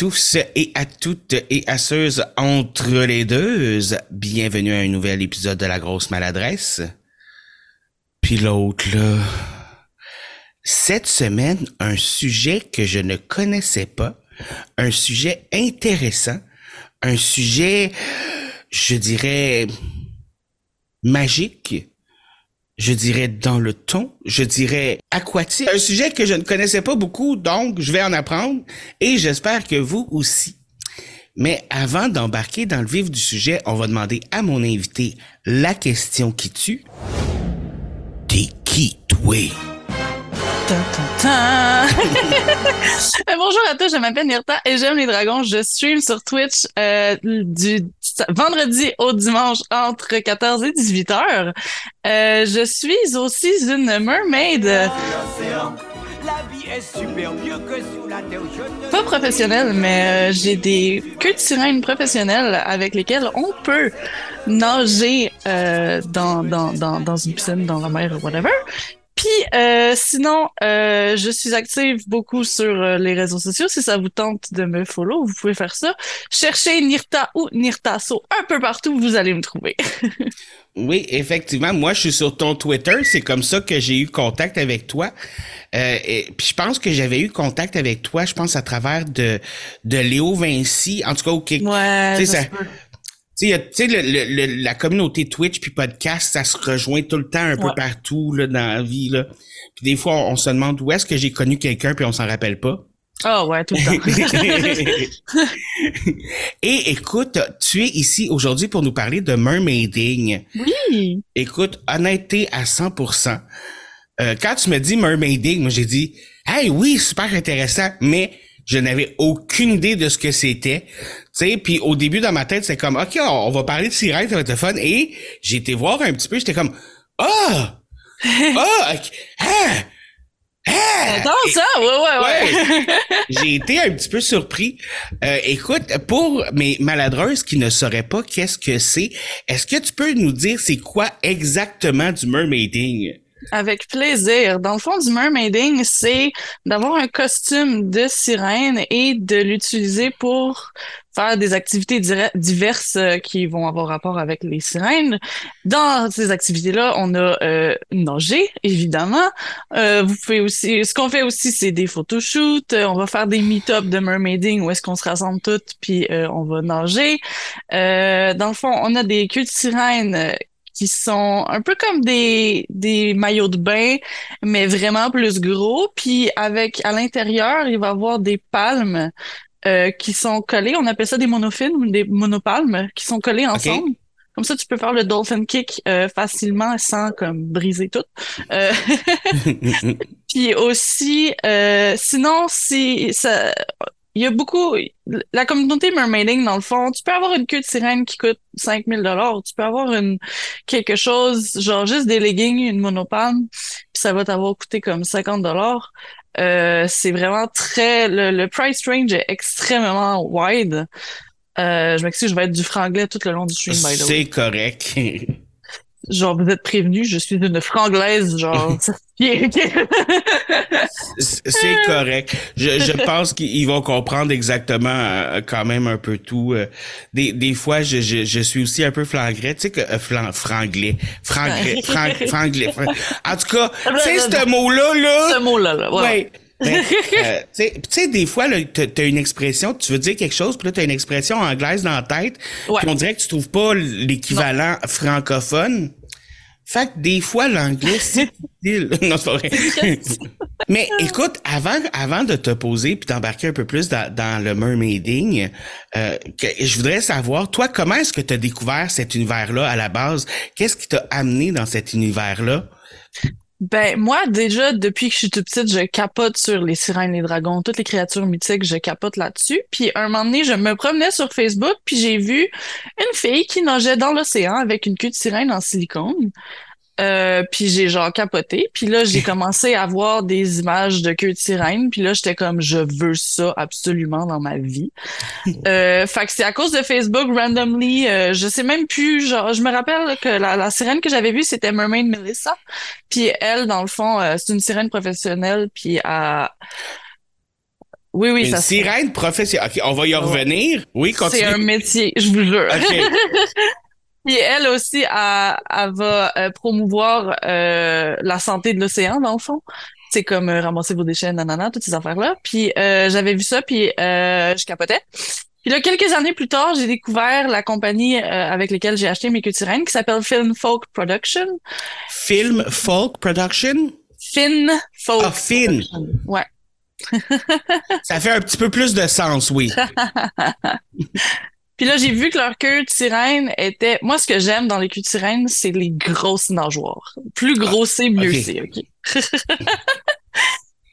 tous et à toutes et à ceux entre les deux. Bienvenue à un nouvel épisode de La Grosse Maladresse. Puis l'autre, là. Cette semaine, un sujet que je ne connaissais pas, un sujet intéressant, un sujet, je dirais, magique, je dirais dans le ton, je dirais aquatique. Un sujet que je ne connaissais pas beaucoup, donc je vais en apprendre et j'espère que vous aussi. Mais avant d'embarquer dans le vif du sujet, on va demander à mon invité la question qui tue. T'es qui, toi? Bonjour à tous, je m'appelle Nirta et j'aime les dragons. Je stream sur Twitch euh, du vendredi au dimanche entre 14 et 18 heures. Euh, je suis aussi une mermaid, pas professionnelle, mais euh, j'ai des queues de sirène professionnelles avec lesquelles on peut nager dans, dans, une piscine, dans la mer, whatever. Puis euh, sinon, euh, je suis active beaucoup sur euh, les réseaux sociaux. Si ça vous tente de me follow, vous pouvez faire ça. Cherchez Nirta ou Nirtaso un peu partout, vous allez me trouver. Oui, effectivement. Moi, je suis sur ton Twitter. C'est comme ça que j'ai eu contact avec toi. Euh, et, puis je pense que j'avais eu contact avec toi, je pense, à travers de, de Léo Vinci. En tout cas, ok. Ouais, Tu sais, ça ça-. Tu sais, le- le- la communauté Twitch puis podcast, ça se rejoint tout le temps un peu partout là, dans la vie. Là. Puis des fois, on, on se demande où est-ce que j'ai connu quelqu'un puis on s'en rappelle pas. Ah ouais, tout le temps. Et écoute, tu es ici aujourd'hui pour nous parler de mermaiding. oui. Écoute, honnêteté à 100%. Euh, quand tu me dis mermaiding, moi j'ai dit, hey oui, super intéressant, mais je n'avais aucune idée de ce que c'était. Tu sais, puis au début dans ma tête, c'est comme, ok, on, on va parler de sirène, ça va être le fun. Et j'ai été voir un petit peu, j'étais comme, ah, ah, ah, ah. Ça, ouais, ouais, ouais. J'ai été un petit peu surpris. Euh, écoute, pour mes maladreuses qui ne sauraient pas qu'est-ce que c'est, est-ce que tu peux nous dire c'est quoi exactement du mermaiding? Avec plaisir. Dans le fond, du mermaiding, c'est d'avoir un costume de sirène et de l'utiliser pour faire des activités diverses euh, qui vont avoir rapport avec les sirènes. Dans ces activités-là, on a euh, nager, évidemment. Euh, vous pouvez aussi, ce qu'on fait aussi, c'est des photoshoots. Euh, on va faire des meet-up de mermaiding où est-ce qu'on se rassemble toutes puis euh, on va nager. Dans le fond, on a des queues de sirène qui sont un peu comme des, des maillots de bain, mais vraiment plus gros. Puis avec à l'intérieur, il va y avoir des palmes euh, qui sont collées. On appelle ça des monofilms ou des monopalmes qui sont collées ensemble. Comme ça, tu peux faire le dolphin kick euh, facilement sans comme briser tout. Euh, puis aussi, euh, sinon, si ça, il y a beaucoup, la communauté mermaiding dans le fond, tu peux avoir une queue de sirène qui coûte 5000 dollars, tu peux avoir une quelque chose genre juste des leggings, une monopalme, puis ça va t'avoir coûté comme 50 dollars. Euh, c'est vraiment très le, le price range est extrêmement wide. Euh, je m'excuse, je vais être du franglais tout le long du stream by the way. c'est correct. Genre vous êtes prévenus, je suis une franglaise genre c'est correct. Je, je pense qu'ils vont comprendre exactement euh, quand même un peu tout. euh. Des, des fois, je, je, je suis aussi un peu flangrais. Tu sais que euh, flan- franglais. Franglais. Frang- franglais. Fran- En tout cas, tu sais ce mot-là, là. Ce mot-là, là. Ouais. Ouais. Ben, euh, tu sais- tu des fois, là, t'as t'as une expression, tu veux dire quelque chose, puis là, t'as une expression anglaise dans la tête, Ouais. puis on dirait que tu trouves pas l'équivalent francophone. Fait que des fois, l'anglais, c'est difficile. Non, c'est pas vrai. Mais écoute, avant, avant de te poser puis d'embarquer un peu plus dans, dans le mermaiding, euh, que- je voudrais savoir, toi, comment est-ce que tu as découvert cet univers-là à la base? Qu'est-ce qui t'a amené dans cet univers-là? Ben, moi, déjà, depuis que je suis toute petite, je capote sur les sirènes, les dragons, toutes les créatures mythiques, je capote là-dessus. Puis, un moment donné, je me promenais sur Facebook, puis j'ai vu une fille qui nageait dans l'océan avec une queue de sirène en silicone. Euh, puis j'ai genre capoté. Puis là, j'ai commencé à voir des images de queue de sirène. Puis là, j'étais comme, je veux ça absolument dans ma vie. Euh, fait que c'est à cause de Facebook, randomly, euh, je sais même plus, genre, je me rappelle que la, la sirène que j'avais vue, c'était Mermaid Melissa. Puis elle, dans le fond, euh, c'est une sirène professionnelle. Puis à... Oui, oui, Une ça sirène professionnelle. OK, on va y revenir. Oui, C'est un continue. métier, je vous jure. OK. Puis elle aussi, elle, elle va euh, promouvoir euh, la santé de l'océan, dans le fond. C'est comme euh, ramasser vos déchets, nanana, toutes ces affaires-là. Puis euh, j'avais vu ça, puis euh, je capotais. Puis là, quelques années plus tard, j'ai découvert la compagnie euh, avec laquelle j'ai acheté mes culturines, qui s'appelle Film Folk Production. Film Folk Production? Fin Folk. Ah, Fin. Ouais. Ça fait un petit peu plus de sens, oui. Puis là, j'ai vu que leur queue de sirène était... Moi, ce que j'aime dans les queues de sirène, c'est les grosses nageoires. Plus gros c'est, mieux c'est, OK?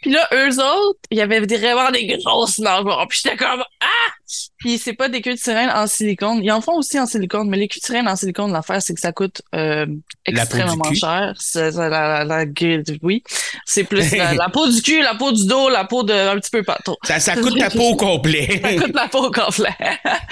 Puis là, eux autres, il y avait vraiment des grosses nageoires. Puis j'étais comme « Ah! » Puis c'est pas des queues de sirène en silicone. Ils en font aussi en silicone, mais les queues de sirène en silicone, l'affaire, c'est que ça coûte euh, La extrêmement cher. C'est la, la, la oui. C'est plus la, la peau du cul, la peau du dos, la peau de un petit peu pas trop. Ça, ça coûte ta peau au complet. Ça coûte la peau au complet.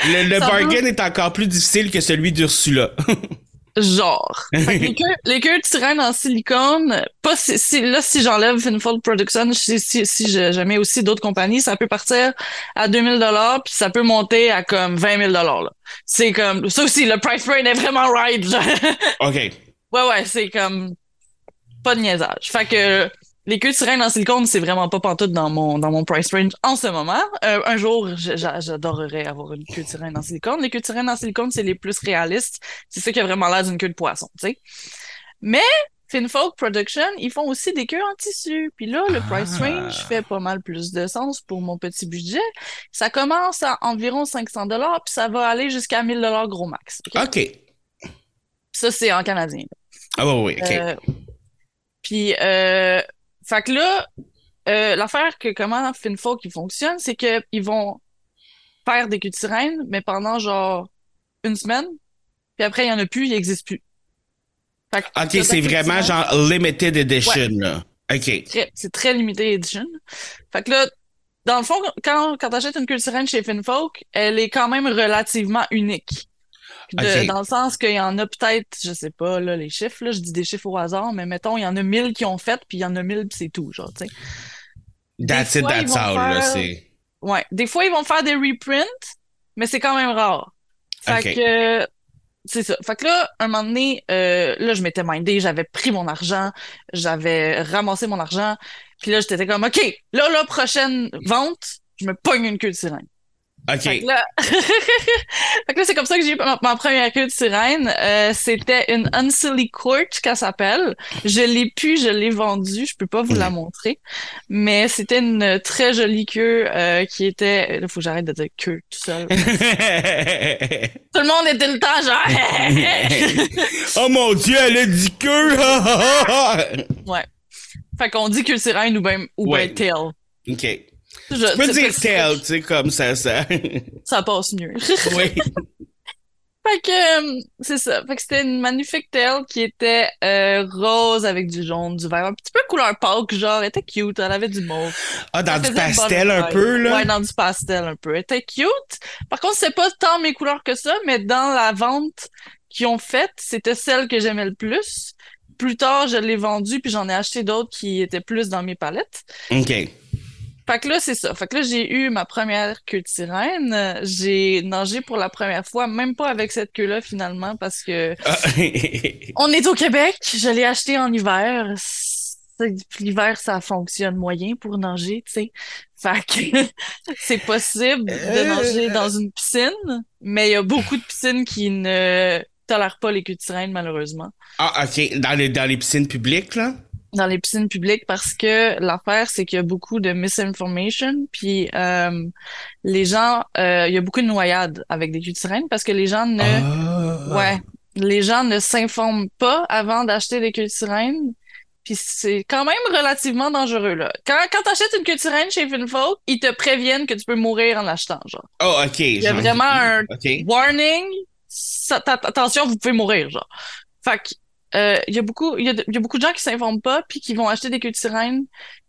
Le, le bargain est encore plus difficile que celui d'Ursula. Genre. Fait que les, queues, les queues en silicone, pas si, si- là, si j'enlève Finfold Production, si, si, si je, je mets aussi d'autres compagnies, ça peut partir à 2000 dollars puis ça peut monter à comme 20 000 dollars, là. C'est comme, ça aussi, le price point est vraiment right. genre. OK. ouais, ouais, c'est comme, pas de niaisage. Fait que, les queues de sirène en silicone, c'est vraiment pas pantoute dans mon, dans mon price range en ce moment. Euh, un jour, j'adorerais avoir une queue de sirène en silicone. Les queues de sirène en silicone, c'est les plus réalistes. C'est ça qui a vraiment l'air d'une queue de poisson, tu sais. Mais, Finfolk Production, ils font aussi des queues en tissu. Puis là, le price Ah. range fait pas mal plus de sens pour mon petit budget. Ça commence à environ 500 dollars, puis ça va aller jusqu'à 1000 dollars gros max. ok? OK. Ça, c'est en canadien. Ah oui, oui, OK. Euh, puis, euh, fait que là, euh, l'affaire que comment Finfolk fonctionne, c'est que ils vont faire des sirène, mais pendant genre une semaine, puis après il y en a plus, il n'existe plus. Fait que OK, c'est vraiment genre limited edition, là. OK. c'est très limité edition. Fait que là, dans le fond, quand quand t'achètes une sirène chez Finfolk, elle est quand même relativement unique. De-. Dans le sens qu'il y en a peut-être, je sais pas, là, les chiffres, là, je dis des chiffres au hasard, mais mettons, il y en a 1000 qui ont fait, puis il y en a 1000, puis c'est tout, genre, tu sais. That's it, that's all, là. faire- C'est... Ouais. Des fois, ils vont faire des reprints, mais c'est quand même rare. Fait que, c'est ça. Fait que là, un moment donné, euh, là, je m'étais mindé, j'avais pris mon argent, j'avais ramassé mon argent, puis là, j'étais comme, OK, là, la prochaine vente, je me pogne une queue de sirène. OK. fait que là, c'est comme ça que j'ai eu ma, première queue de sirène. Euh, c'était une Unsilly Court qu'elle s'appelle. Je l'ai pu, je l'ai vendue. Je peux pas vous la montrer. Mais c'était une très jolie queue euh, qui était... Là, faut que j'arrête de dire queue tout seul. tout le monde était le temps genre... oh mon Dieu, elle a dit que! ouais. Fait qu'on dit queue de sirène ou ben, ou Ouais. ben tail. OK. Je, Tu peux c'est dire tell, tu sais, comme ça, ça. Ça passe mieux. oui. Fait que euh, c'est ça. Fait que c'était une magnifique tail qui était euh, rose avec du jaune, du vert, un petit peu couleur pâle, genre, elle était cute, elle avait du mauve. Ah, dans du pastel un peu, là? Ouais, dans du pastel un peu. Elle était cute. Par contre, c'est pas tant mes couleurs que ça, mais dans la vente qu'ils ont faite, c'était celle que j'aimais le plus. Plus tard, je l'ai vendue, puis j'en ai acheté d'autres qui étaient plus dans mes palettes. OK. Fait que là, c'est ça. Fait que là, j'ai eu ma première queue de sirène. J'ai nagé pour la première fois, même pas avec cette queue-là, finalement, parce que Ah, on est au Québec. Je l'ai acheté en hiver. L'hiver, ça fonctionne moyen pour nager, tu sais. Fait que c'est possible de Euh. nager dans une piscine, mais il y a beaucoup de piscines qui ne tolèrent pas les queues de sirène, malheureusement. ah, OK. Dans les, dans les piscines publiques, là? Dans les piscines publiques parce que l'affaire, c'est qu'il y a beaucoup de misinformation, puis euh, les gens, euh, il y a beaucoup de noyades avec des queues de sirène parce que les gens ne, Ah. ouais, les gens ne s'informent pas avant d'acheter des queues de sirène. Puis c'est quand même relativement dangereux, là. Quand, quand t'achètes une queue de sirène chez Finfolk, ils te préviennent que tu peux mourir en l'achetant, genre. Oh, OK. Il y a vraiment un warning, ça- attention, vous pouvez mourir, genre. Fait que, euh, y a beaucoup, il y a, y a beaucoup de gens qui s'informent pas, puis qui vont acheter des queues de sirène,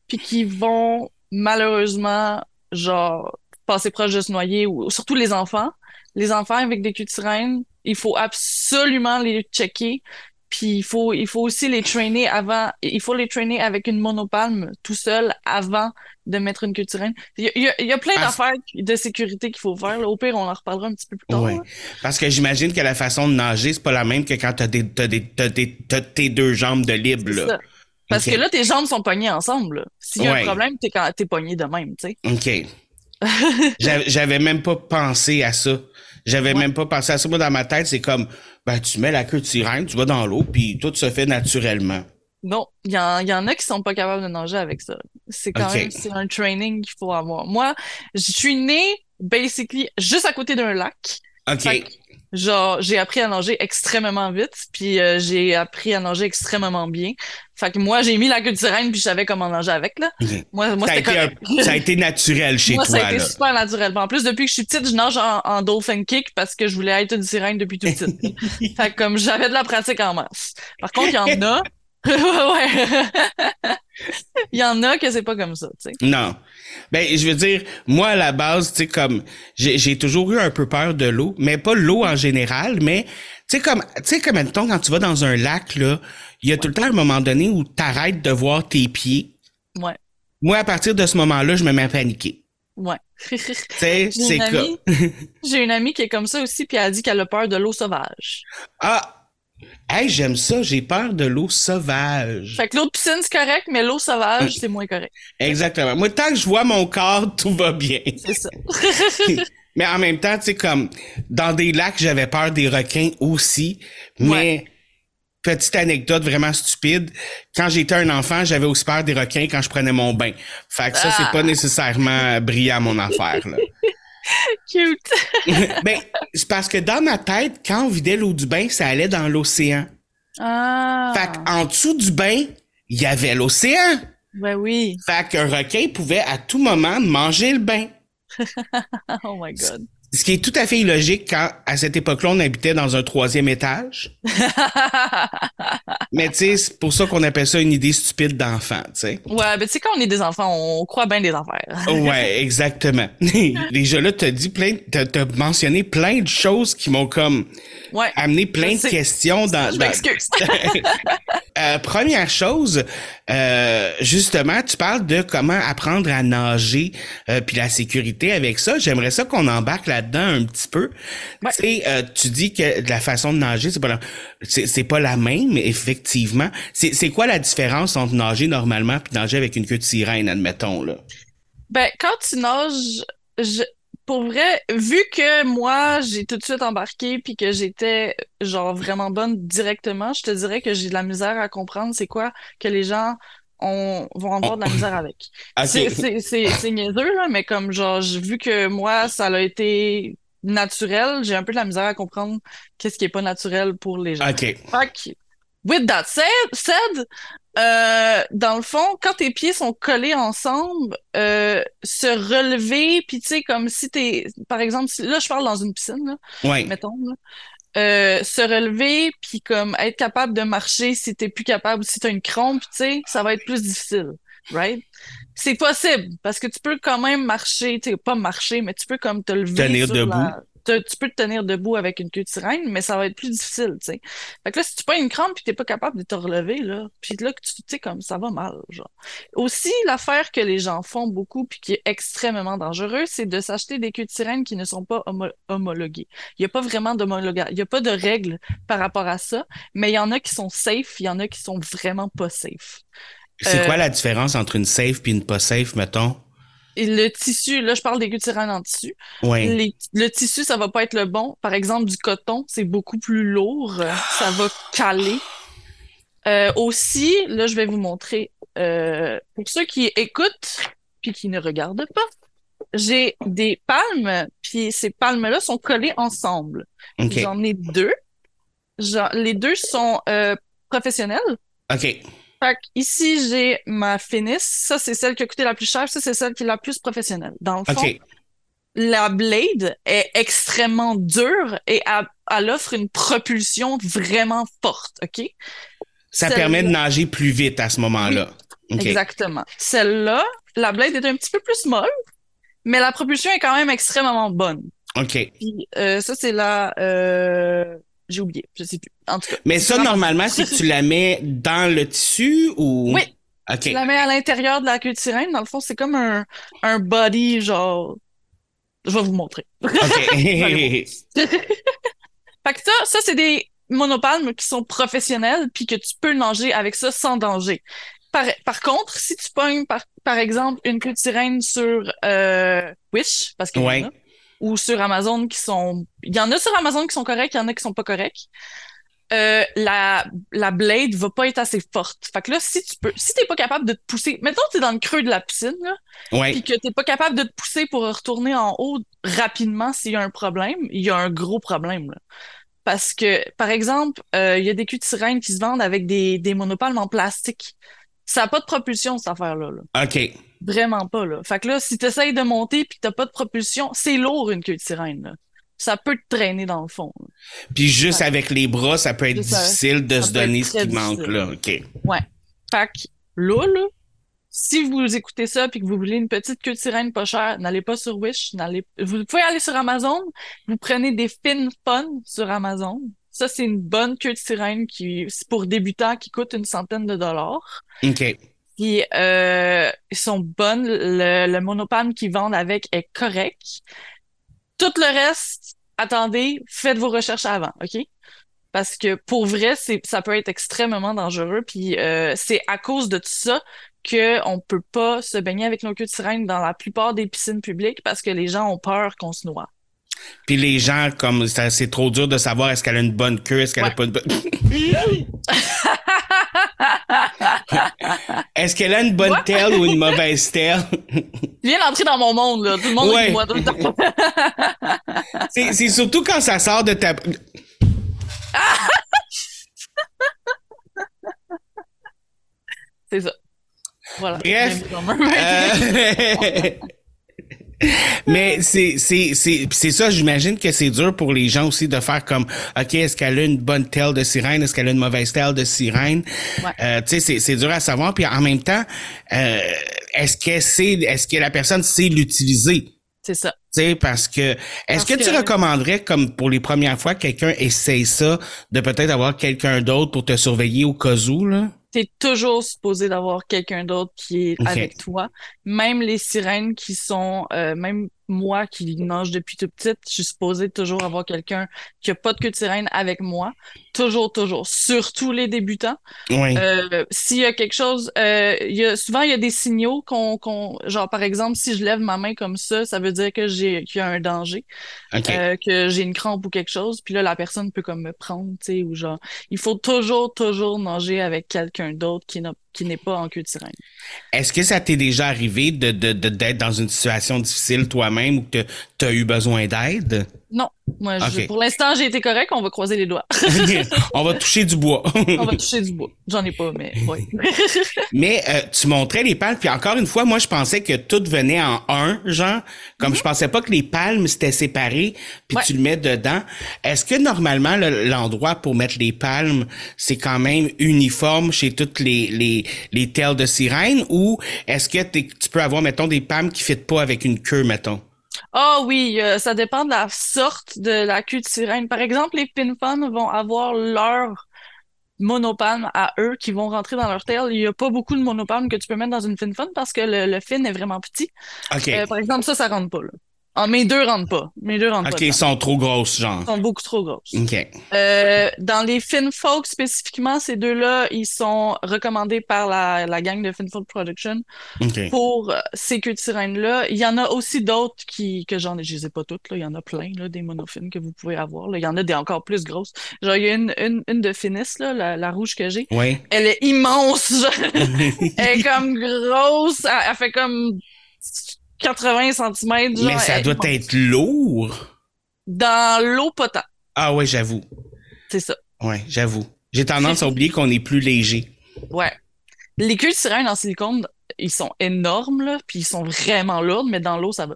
puis qui vont malheureusement, genre, passer proche de se noyer, ou surtout les enfants. Les enfants avec des queues de sirène, il faut absolument les checker. Puis il faut, il faut aussi les traîner avant, il faut les traîner avec une monopalme tout seul avant de mettre une sirène. Il y a, il y a- plein d'affaires de sécurité qu'il faut faire. là. Au pire, on en reparlera un petit peu plus tard. Ouais. Parce que j'imagine que la façon de nager, c'est pas la même que quand t'as des, t'as des, t'as des, t'as tes deux jambes de libre, C'est là. ça. Parce que là, tes jambes sont pognées ensemble. S'il y a Ouais. un problème, t'es, quand- t'es pogné de même, tu sais. OK. J'avais j'avais même pas pensé à ça. J'avais Ouais. même pas pensé à ça. Moi, dans ma tête, c'est comme, ben, tu mets la queue de sirène, tu vas dans l'eau, puis tout se fait naturellement. Non, il y, y en a qui sont pas capables de nager avec ça. C'est quand même, c'est un training qu'il faut avoir. Moi, je suis née, basically, juste à côté d'un lac. OK. Genre, j'ai appris à nager extrêmement vite, puis euh, j'ai appris à nager extrêmement bien. Fait que moi, j'ai mis la queue de sirène, puis je savais comment nager avec, là. Moi, moi ça, a été un- ça a été naturel chez Moi, toi, ça a été là. super naturel. En plus, depuis que je suis petite, je nage en, en dolphin kick parce que je voulais être une sirène depuis toute petite. fait que comme j'avais de la pratique en masse. Par contre, il y en a. ouais. Il y en a que c'est pas comme ça, tu sais. Non. Ben, je veux dire, moi, à la base, tu sais, comme, j'ai toujours eu un peu peur de l'eau, mais pas l'eau en général, mais, tu sais, comme, tu sais, comme, mettons, quand tu vas dans un lac, là, il y a tout le temps un moment donné où t'arrêtes de voir tes pieds. Ouais. Moi, à partir de ce moment-là, je me mets à paniquer. Ouais. Tu sais, J'ai c'est j'ai une amie qui est comme ça aussi, puis elle a dit qu'elle a peur de l'eau sauvage. ah, hey, j'aime ça, j'ai peur de l'eau sauvage. Fait que l'eau de piscine, c'est correct, mais l'eau sauvage, c'est moins correct. Exactement. Moi, tant que je vois mon corps, tout va bien. C'est ça. Mais en même temps, tu sais, comme dans des lacs, j'avais peur des requins aussi. Mais Ouais. petite anecdote vraiment stupide, quand j'étais un enfant, j'avais aussi peur des requins quand je prenais mon bain. Fait que ça, c'est Ah. pas nécessairement brillant mon affaire. Là. Cute. ben, c'est parce que dans ma tête, quand on vidait l'eau du bain, ça allait dans l'océan. Ah. Fait qu'en dessous du bain, il y avait l'océan. Ben oui. Fait qu'un requin pouvait à tout moment manger le bain. Oh my god. Ce qui est tout à fait illogique quand, à cette époque-là, on habitait dans un troisième étage. Mais tu sais, c'est pour ça qu'on appelle ça une idée stupide d'enfant, tu sais. ouais, ben tu sais, quand on est des enfants, on croit bien des affaires. Ouais, exactement. Déjà là, t'as dit plein, t'as, t'as mentionné plein de choses qui m'ont comme Ouais. amené plein de sais. questions dans. Je dans- m'excuse. Euh, première chose, euh, justement, tu parles de comment apprendre à nager, euh, puis la sécurité avec ça. J'aimerais ça qu'on embarque là-dedans un petit peu. Ouais. Tu sais, euh, tu dis que la façon de nager, c'est pas la, c'est, c'est pas la même, effectivement. C'est, c'est quoi la différence entre nager normalement puis nager avec une queue de sirène, admettons là? Ben, quand tu nages, je... pour vrai, vu que moi, j'ai tout de suite embarqué puis que j'étais, genre, vraiment bonne directement, je te dirais que j'ai de la misère à comprendre c'est quoi que les gens ont... vont avoir de la misère avec. Ok. C'est, niaiseux, là, mais comme, genre, vu que moi, ça a été naturel, j'ai un peu de la misère à comprendre qu'est-ce qui est pas naturel pour les gens. Ok. Fait with that said, said, euh, dans le fond, quand tes pieds sont collés ensemble, euh, se relever, puis tu sais, comme si t'es, par exemple, si- là, je parle dans une piscine, là, Ouais. mettons, là, euh, se relever, puis comme être capable de marcher si t'es plus capable, si t'as une crampe, tu sais, ça va être plus difficile, right? C'est possible, parce que tu peux quand même marcher, tu pas marcher, mais tu peux comme te lever Tenir sur debout. la- te- tu peux te tenir debout avec une queue de sirène, mais ça va être plus difficile, tu sais. Fait que là, si tu prends une crampe puis t'es pas capable de te relever, là, puis là, tu sais, comme ça va mal, genre. Aussi, l'affaire que les gens font beaucoup puis qui est extrêmement dangereux, c'est de s'acheter des queues de sirène qui ne sont pas homo- homologuées. Il y a pas vraiment d'homologage, il y a pas de règles par rapport à ça, mais il y en a qui sont safe, il y en a qui sont vraiment pas safe. C'est Euh, quoi la différence entre une safe puis une pas safe, mettons? Et le tissu, là, je parle des sirène en tissu. Ouais. Les- le tissu, ça va pas être le bon. Par exemple, du coton, c'est beaucoup plus lourd. Ça va caler. Euh, aussi, là, je vais vous montrer. euh, pour ceux qui écoutent puis qui ne regardent pas, j'ai des palmes, puis ces palmes-là sont collées ensemble. J'en ai deux. Genre, les deux sont euh, professionnels. OK. Fait ici, j'ai ma Finis. Ça, c'est celle qui a coûté la plus cher. Ça, c'est celle qui est la plus professionnelle. Dans le fond, la blade est extrêmement dure et elle, elle offre une propulsion vraiment forte, OK? Ça permet de nager plus vite à ce moment-là. Exactement. Celle-là, la blade est un petit peu plus molle, mais la propulsion est quand même extrêmement bonne. OK. Puis euh, ça, c'est la... euh, J'ai oublié, je sais plus. En tout cas. Mais ça, normalement, c'est que tu la mets dans le tissu ou? Oui. OK. Tu la mets à l'intérieur de la queue de sirène. Dans le fond, c'est comme un, un body, genre... Je vais vous montrer. OK. Fait que ça, ça c'est des monopalmes qui sont professionnels puis que tu peux nager avec ça sans danger. Par, par contre, si tu pognes par, par exemple une queue de sirène sur euh, Wish, parce qu'il y en Ouais. Ou sur Amazon qui sont... Il y en a sur Amazon qui sont corrects, il y en a qui sont pas corrects. Euh, la, la blade va pas être assez forte. Fait que là, si tu peux, si t'es pas capable de te pousser, mettons que t'es dans le creux de la piscine, là, ouais. puis que t'es pas capable de te pousser pour retourner en haut rapidement s'il y a un problème, il y a un gros problème. Là. Parce que, par exemple, euh, il y a des culs de sirène qui se vendent avec des, des monopalmes en plastique. Ça n'a pas de propulsion, cette affaire-là. là. OK. Vraiment pas. Là. Fait que là, si tu essayes de monter puis que t'as pas de propulsion, c'est lourd une queue de sirène. Là. Ça peut te traîner dans le fond. là. Puis juste Ouais. avec les bras, ça peut être C'est ça. difficile de Ça se peut être donner ce très qui manque difficile. là. OK. Fait que là, là, si vous écoutez ça puis que vous voulez une petite queue de sirène pas chère, n'allez pas sur Wish, n'allez vous pouvez aller sur Amazon, vous prenez des fin fun sur Amazon. Ça c'est une bonne queue de sirène qui c'est pour débutants qui coûte une centaine de dollars. OK. Puis euh, ils sont bonnes, le, le monopalme qu'ils vendent avec est correct. Tout le reste, attendez, faites vos recherches avant, OK? Parce que pour vrai, c'est ça peut être extrêmement dangereux. Puis euh, c'est à cause de tout ça que on peut pas se baigner avec nos queues de sirène dans la plupart des piscines publiques parce que les gens ont peur qu'on se noie. Puis les gens, comme c'est trop dur de savoir est-ce qu'elle a une bonne queue, est-ce qu'elle a Ouais. pas une bonne. est-ce qu'elle a une bonne What? telle ou une mauvaise telle? Tu viens d'entrer dans mon monde, là. Tout le monde Ouais. de moi tout le temps. c'est, surtout quand ça sort de ta. c'est ça. Voilà. Bref, Mais c'est c'est c'est c'est ça j'imagine que c'est dur pour les gens aussi de faire comme OK est-ce qu'elle a une bonne telle de sirène? Est-ce qu'elle a une mauvaise telle de sirène? Ouais. Euh, tu sais c'est dur à savoir puis en même temps euh, est-ce que c'est est-ce que la personne sait l'utiliser? C'est ça. tu sais parce que est-ce que, tu recommanderais comme pour les premières fois que quelqu'un essaye ça de peut-être avoir quelqu'un d'autre pour te surveiller au cas où là? T'es toujours supposé d'avoir quelqu'un d'autre qui est avec toi. Même les sirènes qui sont, euh, même moi qui nage depuis toute petite, je suis supposée toujours avoir quelqu'un qui a pas de queue de sirène avec moi. Toujours, toujours. Surtout les débutants. oui Euh, s'il y a quelque chose, euh, il y a, souvent il y a des signaux qu'on, qu'on, genre par exemple, si je lève ma main comme ça, ça veut dire que j'ai, qu'il y a un danger, euh, que j'ai une crampe ou quelque chose, puis là la personne peut comme me prendre, tu sais, ou genre, il faut toujours, toujours nager avec quelqu'un d'autre qui n'a, qui n'est pas en queue de sirène. Est-ce que ça t'est déjà arrivé de, de, d'être dans une situation difficile toi-même ou que tu as eu besoin d'aide? Non, moi, je- pour l'instant j'ai été correct, on va croiser les doigts, On va toucher du bois. on va toucher du bois. J'en ai pas, mais oui. Mais euh, tu montrais les palmes, puis encore une fois, moi je pensais que tout venait en un, genre, comme je pensais pas que les palmes c'était séparé, puis Ouais. tu le mets dedans. Est-ce que normalement le- l'endroit pour mettre les palmes, c'est quand même uniforme chez toutes les les les telles de sirène, ou est-ce que tu peux avoir mettons des palmes qui fitent pas avec une queue, mettons? Ah oui, euh, ça dépend de la sorte de la queue de sirène. Par exemple, les pinfun vont avoir leur monopalme à eux qui vont rentrer dans leur tail. Il n'y a pas beaucoup de monopalmes que tu peux mettre dans une finfun parce que le, le fin est vraiment petit. Ok. Euh, par exemple, ça, ça rentre pas. Là. Ah, mes deux rentrent pas. Mes deux rentrent ok, pas. ils sont trop grosses, genre. Ils sont beaucoup trop grosses. Ok. Euh, dans les Finfolk spécifiquement, ces deux-là, ils sont recommandés par la, la gang de Finfolk Production pour euh, ces queues de sirène-là. Il y en a aussi d'autres qui, que j'en ai, je les ai pas toutes, là. Il y en a plein, là, des monofines que vous pouvez avoir, là. Il y en a des encore plus grosses. Genre, il y a une, une, une de Finis, là, la, la rouge que j'ai. Ouais. Elle est immense. Elle est comme grosse. Elle, elle fait comme 80 cm, genre. Mais ça doit être lourd. Dans l'eau potable. Ah ouais, j'avoue. C'est ça. Ouais, j'avoue. J'ai tendance à oublier qu'on est plus léger. Ouais. Les queues de sirène en silicone, ils sont énormes, là, puis ils sont vraiment lourds, mais dans l'eau, ça va.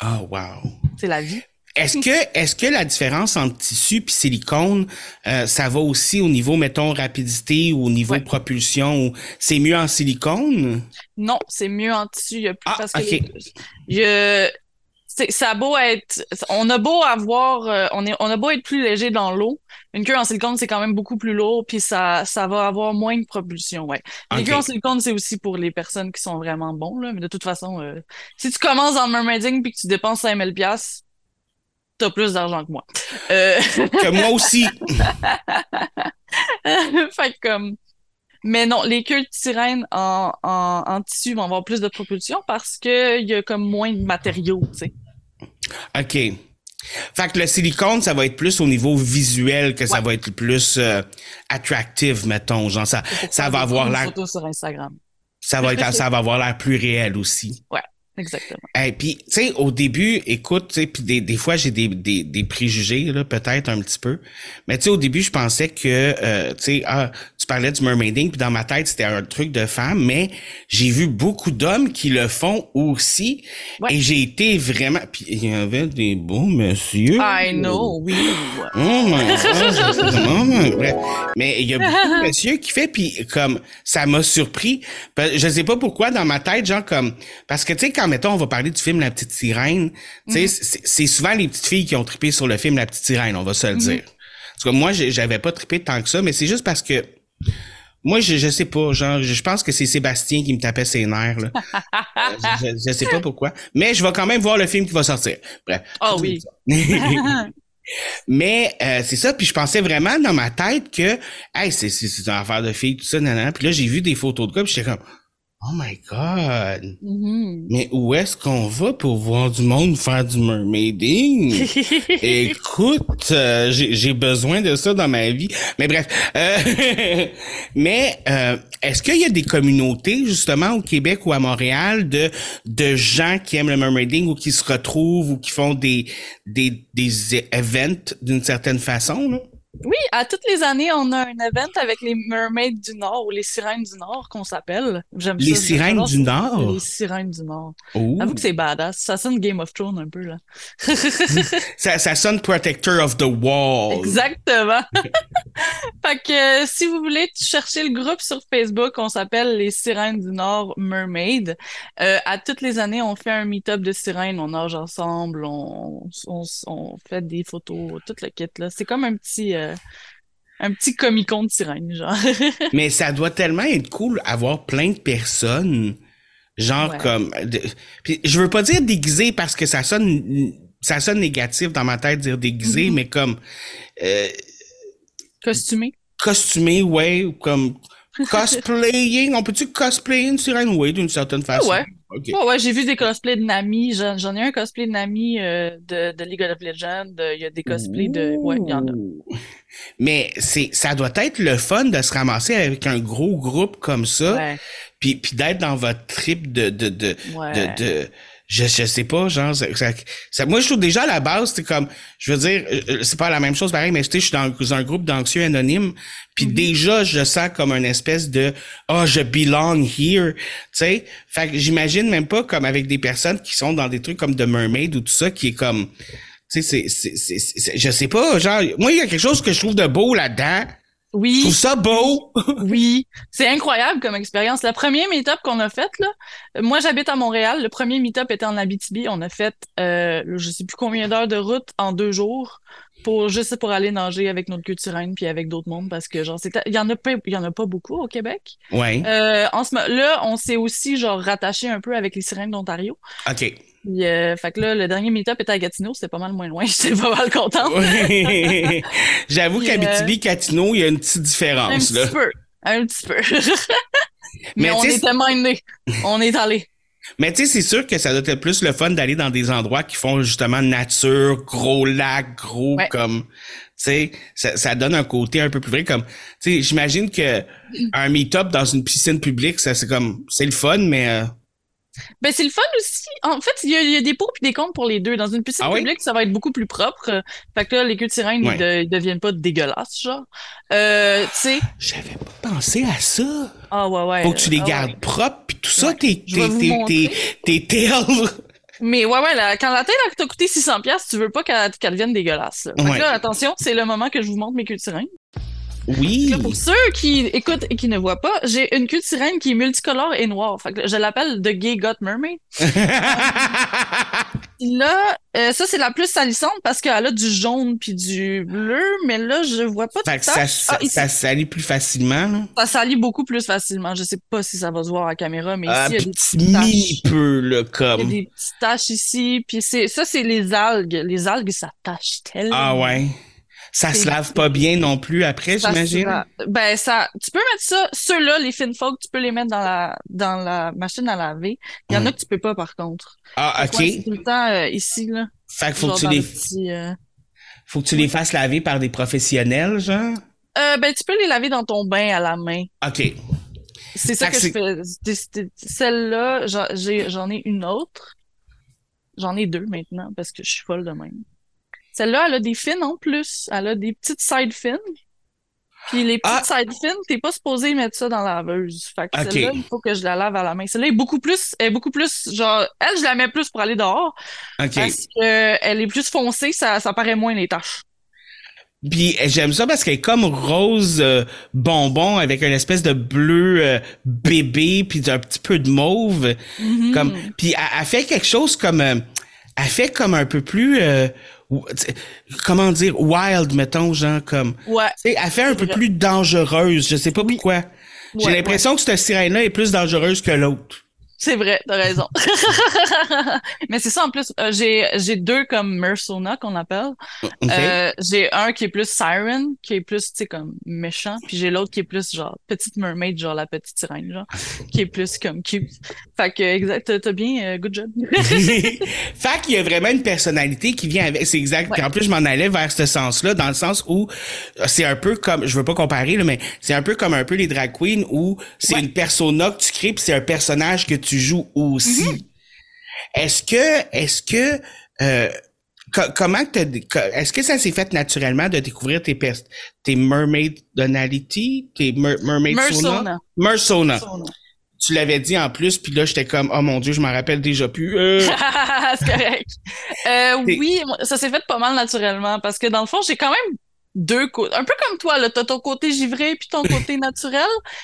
Ah wow. C'est la vie. Est-ce que, est-ce que la différence entre tissu puis silicone, euh, ça va aussi au niveau, mettons, rapidité ou au niveau Ouais. propulsion? ou C'est mieux en silicone? Non, c'est mieux en tissu. Il y a plus Ah, parce que les- ça a beau être, on a beau avoir, euh, on est, on a beau être plus léger dans l'eau. Une queue en silicone, c'est quand même beaucoup plus lourd, puis ça, ça va avoir moins de propulsion, ouais. Les Ok. queues en silicone, c'est aussi pour les personnes qui sont vraiment bons, là. Mais de toute façon, euh, si tu commences dans le mermaiding puis que tu dépenses 5000 pièces, t'as plus d'argent que moi. Euh, Que moi aussi. fait que comme. Mais non, les queues de sirène en, en, en tissu vont avoir plus de propulsion parce que il y a comme moins de matériaux, tu sais. OK. Fait que le silicone, ça va être plus au niveau visuel que ça Ouais. va être plus euh, attractive, mettons. Genre, ça, ça va avoir l'air, sur Instagram. ça va être, ça va avoir l'air plus réel aussi. Exactement. Et puis, tu sais, au début, écoute, tu sais, puis des, des fois, j'ai des, des, des préjugés, là, peut-être un petit peu. Mais tu sais, au début, je pensais que, euh, tu sais, ah, tu parlais du mermaiding, puis dans ma tête, c'était un truc de femme, mais j'ai vu beaucoup d'hommes qui le font aussi. Ouais. Et j'ai été vraiment... Puis il y avait des beaux messieurs. I know, oui. Oh my God. Mais il y a beaucoup de messieurs qui fait, puis comme ça m'a surpris. Je sais pas pourquoi dans ma tête, genre comme parce que tu sais quand mettons on va parler du film La petite sirène, tu sais c'est- souvent les petites filles qui ont trippé sur le film La petite sirène, on va se le dire. Parce que moi j'avais pas trippé tant que ça, mais c'est juste parce que moi, je, je sais pas, genre, je, je pense que c'est Sébastien qui me tapait ses nerfs, là. Euh, je, je, sais pas pourquoi. Mais je vais quand même voir le film qui va sortir. Bref. Ah c'est oui. Mais euh, c'est ça, puis je pensais vraiment dans ma tête que hey, c'est c'est c'est une affaire de filles, tout ça, nanana. Puis là, j'ai vu des photos de gars, puis j'étais comme Oh my God! Mhm. Mais où est-ce qu'on va pour voir du monde faire du mermaiding? Écoute, euh, j'ai j'ai besoin de ça dans ma vie. Mais bref, euh, mais euh, est-ce qu'il y a des communautés justement au Québec ou à Montréal de de gens qui aiment le mermaiding ou qui se retrouvent ou qui font des des des events d'une certaine façon là? Oui, à toutes les années, on a un event avec les mermaids du Nord ou les sirènes du Nord qu'on s'appelle. J'aime Les ça, sirènes du. Nord? Les sirènes du Nord. Oh. Avoue que c'est badass. Ça sonne Game of Thrones un peu, là. Ça, ça sonne Protector of the Wall. Exactement. fait que euh, si vous voulez chercher le groupe sur Facebook, on s'appelle les Sirènes du Nord Mermaid. Euh, à toutes les années, on fait un meet-up de sirènes, on nage ensemble, on, on, on fait des photos, tout le kit là. C'est comme un petit euh, un petit comic-con de sirènes, genre. Mais ça doit tellement être cool avoir plein de personnes, genre Ouais. comme. de- Puis je veux pas dire déguisé parce que ça sonne, ça sonne négatif dans ma tête dire déguisé, Mhm. mais comme euh, Costumé. costumé, ouais, ou comme cosplaying. On peut-tu cosplayer une sirène, oui, d'une certaine façon. ouais. Ok. Ouais, ouais, j'ai vu des cosplays de Nami. J'en j'en ai un cosplay de Nami euh, de, de League of Legends. Il y a des cosplays de. Ouais, il y en a. Mais c'est, ça doit être le fun de se ramasser avec un gros groupe comme ça, Ouais, puis, puis d'être dans votre trip de, de, de, ouais. de, de je, je sais pas, genre, ça, ça- moi, je trouve déjà à la base, c'est comme, je veux dire, euh, euh, c'est pas la même chose, pareil, mais tu sais, je suis dans, dans un groupe d'anxieux anonymes, puis Mhm. déjà, je sens comme une espèce de, oh, je belong here, tu sais. Fait que j'imagine même pas comme avec des personnes qui sont dans des trucs comme The Mermaid ou tout ça, qui est comme, tu sais, c'est, c'est, c'est, c'est- je sais pas, genre, moi, il y a quelque chose que je trouve de beau là-dedans. Je Oui, trouve ça beau. oui. C'est incroyable comme expérience. Le premier meet-up qu'on a fait, là, moi j'habite à Montréal. Le premier meet-up était en Abitibi. On a fait, euh, je sais plus combien d'heures de route en deux jours pour juste pour aller nager avec notre queue de sirène puis avec d'autres mondes parce que genre c'était, il y en a pas, il y en a pas beaucoup au Québec. Ouais. Euh, en ce mo- là, on s'est aussi genre rattaché un peu avec les sirènes d'Ontario. OK. Puis, euh, fait que là, le dernier meet-up était à Gatineau, c'était pas mal moins loin. J'étais pas mal contente. J'avoue euh, qu'Abitibi, Catino, il y a une petite Un différence, petit là. peu. Un petit peu. Mais Mais, on était mindés. On est allé. Mais tu sais, c'est sûr que ça doit être plus le fun d'aller dans des endroits qui font justement nature, gros lac, gros Ouais. comme, tu sais, ça, ça donne un côté un peu plus vrai comme, tu sais, j'imagine que un meet-up dans une piscine publique, ça c'est comme, c'est le fun, mais euh, Ben, c'est le fun aussi. En fait, il y a, il y a des pour et des contre pour les deux. Dans une piscine Ah oui? publique, ça va être beaucoup plus propre. Fait que là, les queues de sirène, Ouais. ils, de- ils deviennent pas dégueulasses, genre. Euh, tu sais. j'avais pas pensé à ça. Ah, ouais, ouais. Faut que tu les Ah, gardes ouais. propres puis tout ça, tes tes. Mais ouais, ouais, là, quand la tête t'a coûté 600$, piastres, tu veux pas qu'elle devienne dégueulasse. Là. Fait que Ouais. là, attention, c'est le moment que je vous montre mes sirène. Oui. Là, pour ceux qui écoutent et qui ne voient pas, j'ai une queue de sirène qui est multicolore et noire. Fait que je l'appelle The Gay Got Mermaid. Là, euh, ça, c'est la plus salissante parce qu'elle a du jaune puis du bleu, mais là, je vois pas fait que ça, taches. ça, Ah, ça salit plus facilement, là. ça salit beaucoup plus facilement. Je sais pas si ça va se voir à la caméra, mais Un ici, il y a des petit petites taches. peu, là, Il y a des petites taches ici, puis ça, c'est les algues. Les algues, ça tâche tellement. Ah ouais. Ça se lave pas bien non plus après, j'imagine? Ben, ça, tu peux mettre ça, ceux-là, les fines tu peux les mettre dans la, dans la machine à laver. Il y en a que tu peux pas, par contre. Ah, ok. C'est tout le temps euh, ici, là. Fait qu'il faut que tu les, euh, faut que tu les fasses laver par des professionnels, genre? Euh, ben, tu peux les laver dans ton bain à la main. Ok. C'est ça que que je fais. Celle-là, j'en- j'en ai une autre. J'en ai deux maintenant parce que je suis folle de même. Celle-là, elle a des fins en plus. Elle a des petites side fins. Puis les petites side fins, t'es pas supposé mettre ça dans la laveuse. Fait que celle-là, il faut que je la lave à la main. Celle-là est beaucoup plus, est beaucoup plus, genre, elle, je la mets plus pour aller dehors parce que elle est plus foncée, ça, ça paraît moins les taches. Puis j'aime ça parce qu'elle est comme rose euh, bonbon avec une espèce de bleu euh, bébé puis un petit peu de mauve. Mhm. Comme puis elle, elle fait quelque chose comme euh, elle fait comme un peu plus comment dire wild mettons genre comme Ouais. tu sais elle fait un peu vrai. plus dangereuse, je sais pas pourquoi. J'ai Ouais, l'impression que cette sirène là est plus dangereuse que l'autre. C'est vrai, t'as raison. Mais c'est ça en plus, euh, j'ai j'ai deux comme Mersona qu'on appelle. Euh, j'ai un qui est plus Siren, qui est plus, tu sais, comme méchant, puis j'ai l'autre qui est plus genre petite mermaid, genre la petite sirène, genre, qui est plus comme cute. Fait que exact, t'as- bien, euh, good job. fait qu'il y a vraiment une personnalité qui vient avec. C'est exact. Puis en plus, je m'en allais vers ce sens-là, dans le sens où c'est un peu comme, je veux pas comparer, là, mais c'est un peu comme un peu les drag queens où c'est Ouais. une persona que tu crées puis c'est un personnage que tu joues aussi. Mm-hmm. Est-ce que, est-ce que, euh, co- comment est-ce que ça s'est fait naturellement de découvrir tes pers- tes mermaid donality, tes mer- mermaid Mersona. Mersona. Tu l'avais dit en plus, puis là j'étais comme oh mon dieu, je m'en rappelle déjà plus. Euh, c'est correct. Euh, oui, ça s'est fait pas mal naturellement parce que dans le fond, j'ai quand même deux côtés. Un peu comme toi, là, t'as ton côté givré puis ton côté naturel.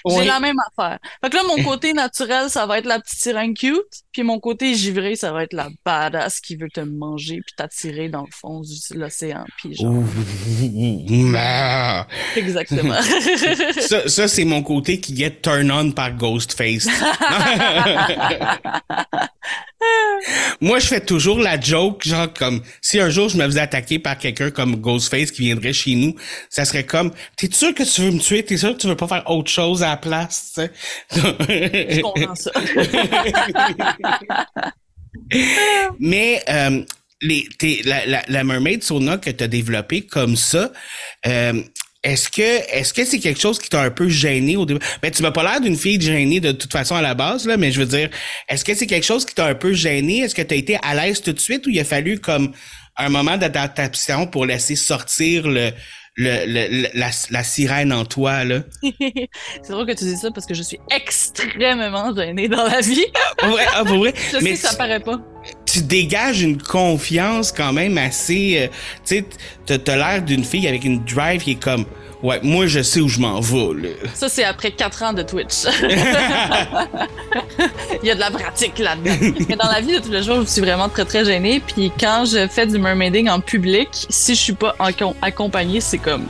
J'ai Oui. la même affaire. Fait que là, mon côté naturel, ça va être la petite sirène cute, puis mon côté givré, ça va être la badass qui veut te manger puis t'attirer dans le fond de l'océan. Puis genre, exactement. ça, ça c'est mon côté qui get turn on par Ghostface. Moi, je fais toujours la joke, genre comme si un jour je me faisais attaquer par quelqu'un comme Ghostface qui viendrait chez nous, ça serait comme T'es sûr que tu veux me tuer? T'es sûr que tu veux pas faire autre chose à la place? tu sais? Je comprends ça. Mais euh, les, t'es- la, la, la mermaid Sona que tu as développée comme ça, euh, est-ce que est-ce que c'est quelque chose qui t'a un peu gêné au début? Ben, tu m'as pas l'air d'une fille gênée de toute façon à la base, là, mais je veux dire, est-ce que c'est quelque chose qui t'a un peu gêné? Est-ce que tu as été à l'aise tout de suite ou il a fallu comme un moment d'adaptation pour laisser sortir le, le, le- la, la sirène en toi, là? c'est drôle que tu dises ça parce que je suis extrêmement gênée dans la vie. Pour vrai? Ah, pour vrai? Je sais Mais que ça tu- paraît pas. Tu dégages une confiance quand même assez euh, tu sais t'as l'air d'une fille avec une drive qui est comme ouais moi je sais où je m'en vais là. Ça, c'est après quatre ans de Twitch. Il y a de la pratique là-dedans. Mais dans la vie de tous les jours, je suis vraiment très, très gênée. Puis quand je fais du mermaiding en public, si je suis pas accompagnée, c'est comme...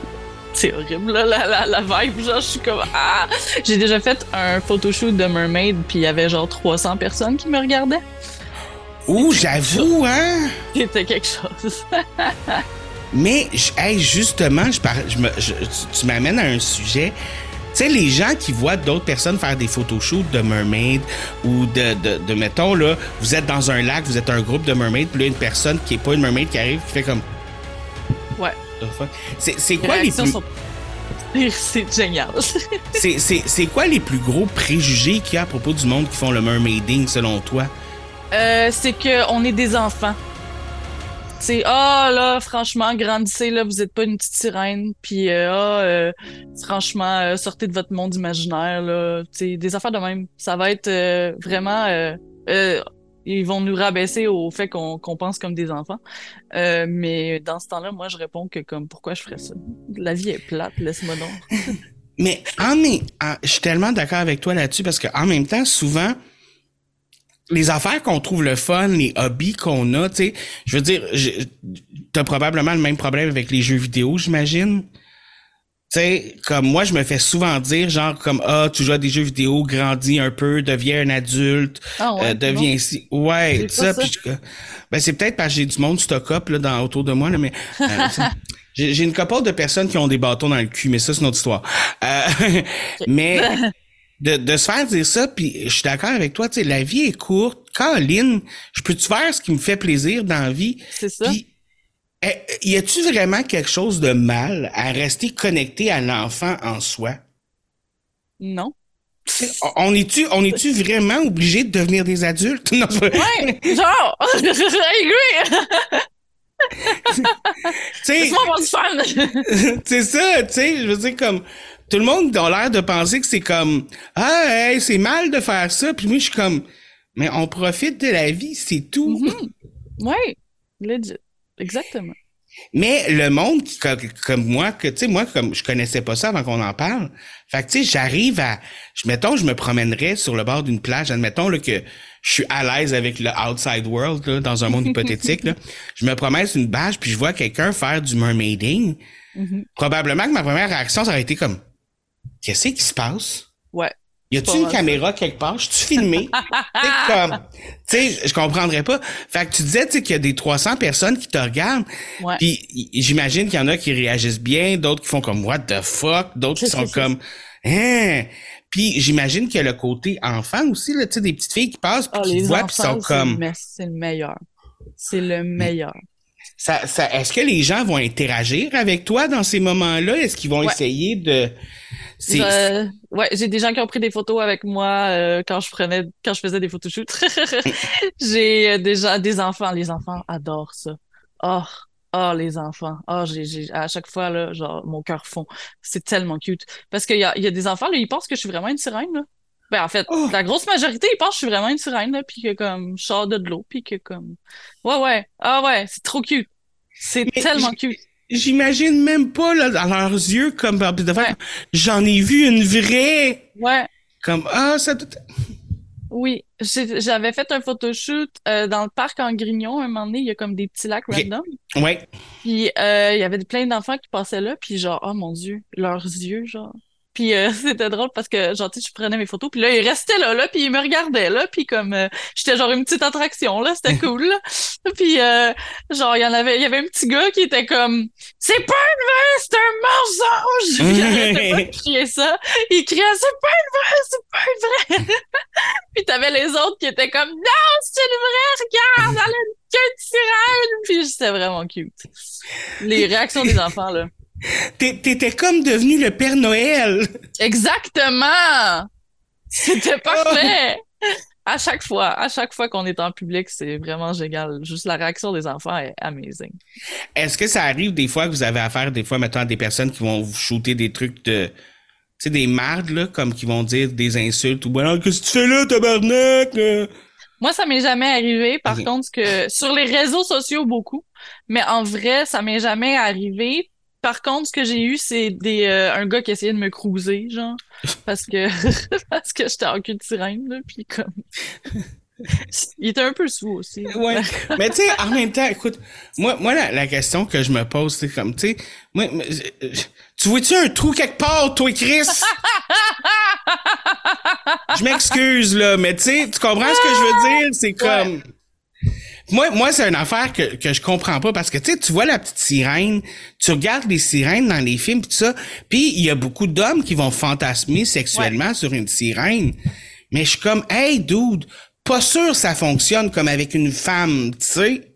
C'est horrible, là, la, la, la vibe. Genre, je suis comme... Ah! J'ai déjà fait un photoshoot de mermaid, puis il y avait genre 300 personnes qui me regardaient. Ouh j'avoue hein? C'était quelque chose. mais hey, justement je, par- je me je- tu, m'amènes à un sujet tu sais, les gens qui voient d'autres personnes faire des photoshoots de mermaid ou de, de, de, mettons, là, vous êtes dans un lac, vous êtes un groupe de mermaid, puis là, une personne qui est pas une mermaid qui arrive, qui fait comme. Ouais. C'est quoi les plus. sont- C'est génial. C'est quoi les plus gros préjugés qu'il y a à propos du monde qui font le mermaiding selon toi? Euh, c'est que on est des enfants. C'est ah là franchement grandissez là vous êtes pas une petite sirène puis euh, ah euh, franchement euh, sortez de votre monde imaginaire là c'est des affaires de même ça va être vraiment Ils vont nous rabaisser au fait qu'on qu'on pense comme des enfants. Mais dans ce temps-là, moi, je réponds que comme pourquoi je ferais ça? La vie est plate, laisse-moi donc. Mais en en- je suis tellement d'accord avec toi là-dessus parce que en même temps, souvent, les affaires qu'on trouve le fun, les hobbies qu'on a, tu sais, je veux dire, t'as probablement le même problème avec les jeux vidéo, j'imagine. Tu sais, comme moi, je me fais souvent dire, genre, comme, ah, tu joues à des jeux vidéo, grandis un peu, deviens un adulte, Ah ouais, euh, deviens ici. Ouais, ça. puis je- ben, c'est peut-être parce que j'ai du monde stock-up, là, dans, autour de moi, là, mais, euh, j'ai une couple de personnes qui ont des bâtons dans le cul, mais ça, c'est une autre histoire. Euh, mais, de, de se faire dire ça, puis je suis d'accord avec toi, tu sais, la vie est courte. Caroline, je peux-tu faire ce qui me fait plaisir dans la vie? C'est ça. Puis, eh, y a-tu vraiment quelque chose de mal à rester connecté à l'enfant en soi? Non. On- est-tu, on est-tu vraiment obligé de devenir des adultes? Non, Ouais, genre, agree. tu sais, c'est ça, tu sais, je veux dire comme tout le monde a l'air de penser que c'est comme ah hey, c'est mal de faire ça, puis moi je suis comme mais on profite de la vie, c'est tout. ouais, legit. Exactement. Mais le monde qui comme moi que tu sais moi comme je connaissais pas ça avant qu'on en parle. Fait que tu sais j'arrive à je mettons je me promènerais sur le bord d'une plage, admettons là, que je suis à l'aise avec le outside world là, dans un monde hypothétique là. Je me promène sur une plage puis je vois quelqu'un faire du mermaiding. Mhm. Probablement que ma première réaction ça aurait été comme qu'est-ce qui se passe? Ouais. Y a-tu une caméra quelque part? Je suis filmé? comme, tu sais, je comprendrais pas. Fait que tu disais, tu sais, qu'il y a des 300 personnes qui te regardent. Ouais. Puis j'imagine qu'il y en a qui réagissent bien, d'autres qui font comme what the fuck, d'autres qui sont comme hein? Puis j'imagine qu'il y a le côté enfant aussi là, tu sais des petites filles qui passent puis Oh, qui voient puis sont comme me- c'est le meilleur. C'est le meilleur. ça, ça est-ce que les gens vont interagir avec toi dans ces moments-là? Est-ce qu'ils vont Ouais. essayer de Je- ouais, j'ai des gens qui ont pris des photos avec moi euh, quand je prenais, quand je faisais des photoshoots. j'ai euh, déjà des enfants. Les enfants adorent ça. Oh, oh, les enfants. Oh, j'ai, j'ai, à chaque fois là, genre mon cœur fond. C'est tellement cute. Parce qu'il y a, il y a des enfants là, ils pensent que je suis vraiment une sirène là. Ben en fait, Oh. la grosse majorité, ils pensent que je suis vraiment une sirène là, puis que comme je sors de l'eau, puis que comme, ouais ouais, ah ouais, c'est trop cute. C'est Mais tellement cute. J'imagine même pas là, dans leurs yeux comme Ouais. j'en ai vu une vraie Ouais. comme ah ça doit- Oui, j'avais fait un photoshoot euh, dans le parc en Grignon un moment donné, il y a comme des petits lacs random. ouais Puis euh, il y avait plein d'enfants qui passaient là, puis genre oh mon Dieu, leurs yeux genre. Puis euh, c'était drôle parce que genre je prenais mes photos, puis là ils restaient là là, puis ils me regardaient là, puis comme euh, j'étais genre une petite attraction là, c'était cool. Là. Puis euh, genre il y en avait il y avait un petit gars qui était comme c'est pas une vraie, c'est un mensonge. Puis il arrêtait pas de crier ça. Il criait c'est pas une vraie, c'est pas une vraie. Puis t'avais les autres qui étaient comme non, c'est une vraie, regarde, elle a une queue de sirène. Puis c'était vraiment cute. Les réactions des enfants là. T'é- t'étais comme devenu le Père Noël Exactement. C'était parfait. À chaque fois, à chaque fois qu'on est en public, c'est vraiment génial. Juste la réaction des enfants est amazing. Est-ce que ça arrive des fois que vous avez affaire des fois mettons à des personnes qui vont vous shooter des trucs de tu sais des mardes là comme qui vont dire des insultes ou alors, qu'est-ce que tu fais là tabarnak? Moi, ça m'est jamais arrivé. Par contre, que sur les réseaux sociaux, beaucoup. Mais en vrai, ça m'est jamais arrivé. Par contre, ce que j'ai eu, c'est des euh, un gars qui essayait de me cruiser, genre. Parce que parce que j'étais en cul de sirène, là, puis comme. Il était un peu sous aussi. Ouais. Mais tu sais, en même temps, écoute, moi, moi la, la question que je me pose, c'est comme, tu sais, moi, moi, tu vois-tu un trou quelque part, toi, Chris? je m'excuse, là, mais tu sais, tu comprends ce que je veux dire? C'est comme... Moi, moi c'est une affaire que, que je comprends pas parce que tu sais, tu vois la petite sirène, tu regardes les sirènes dans les films pis tout ça, puis il y a beaucoup d'hommes qui vont fantasmer sexuellement sur une sirène. Mais je suis comme, hey, dude, pas sûr ça fonctionne comme avec une femme, tu sais.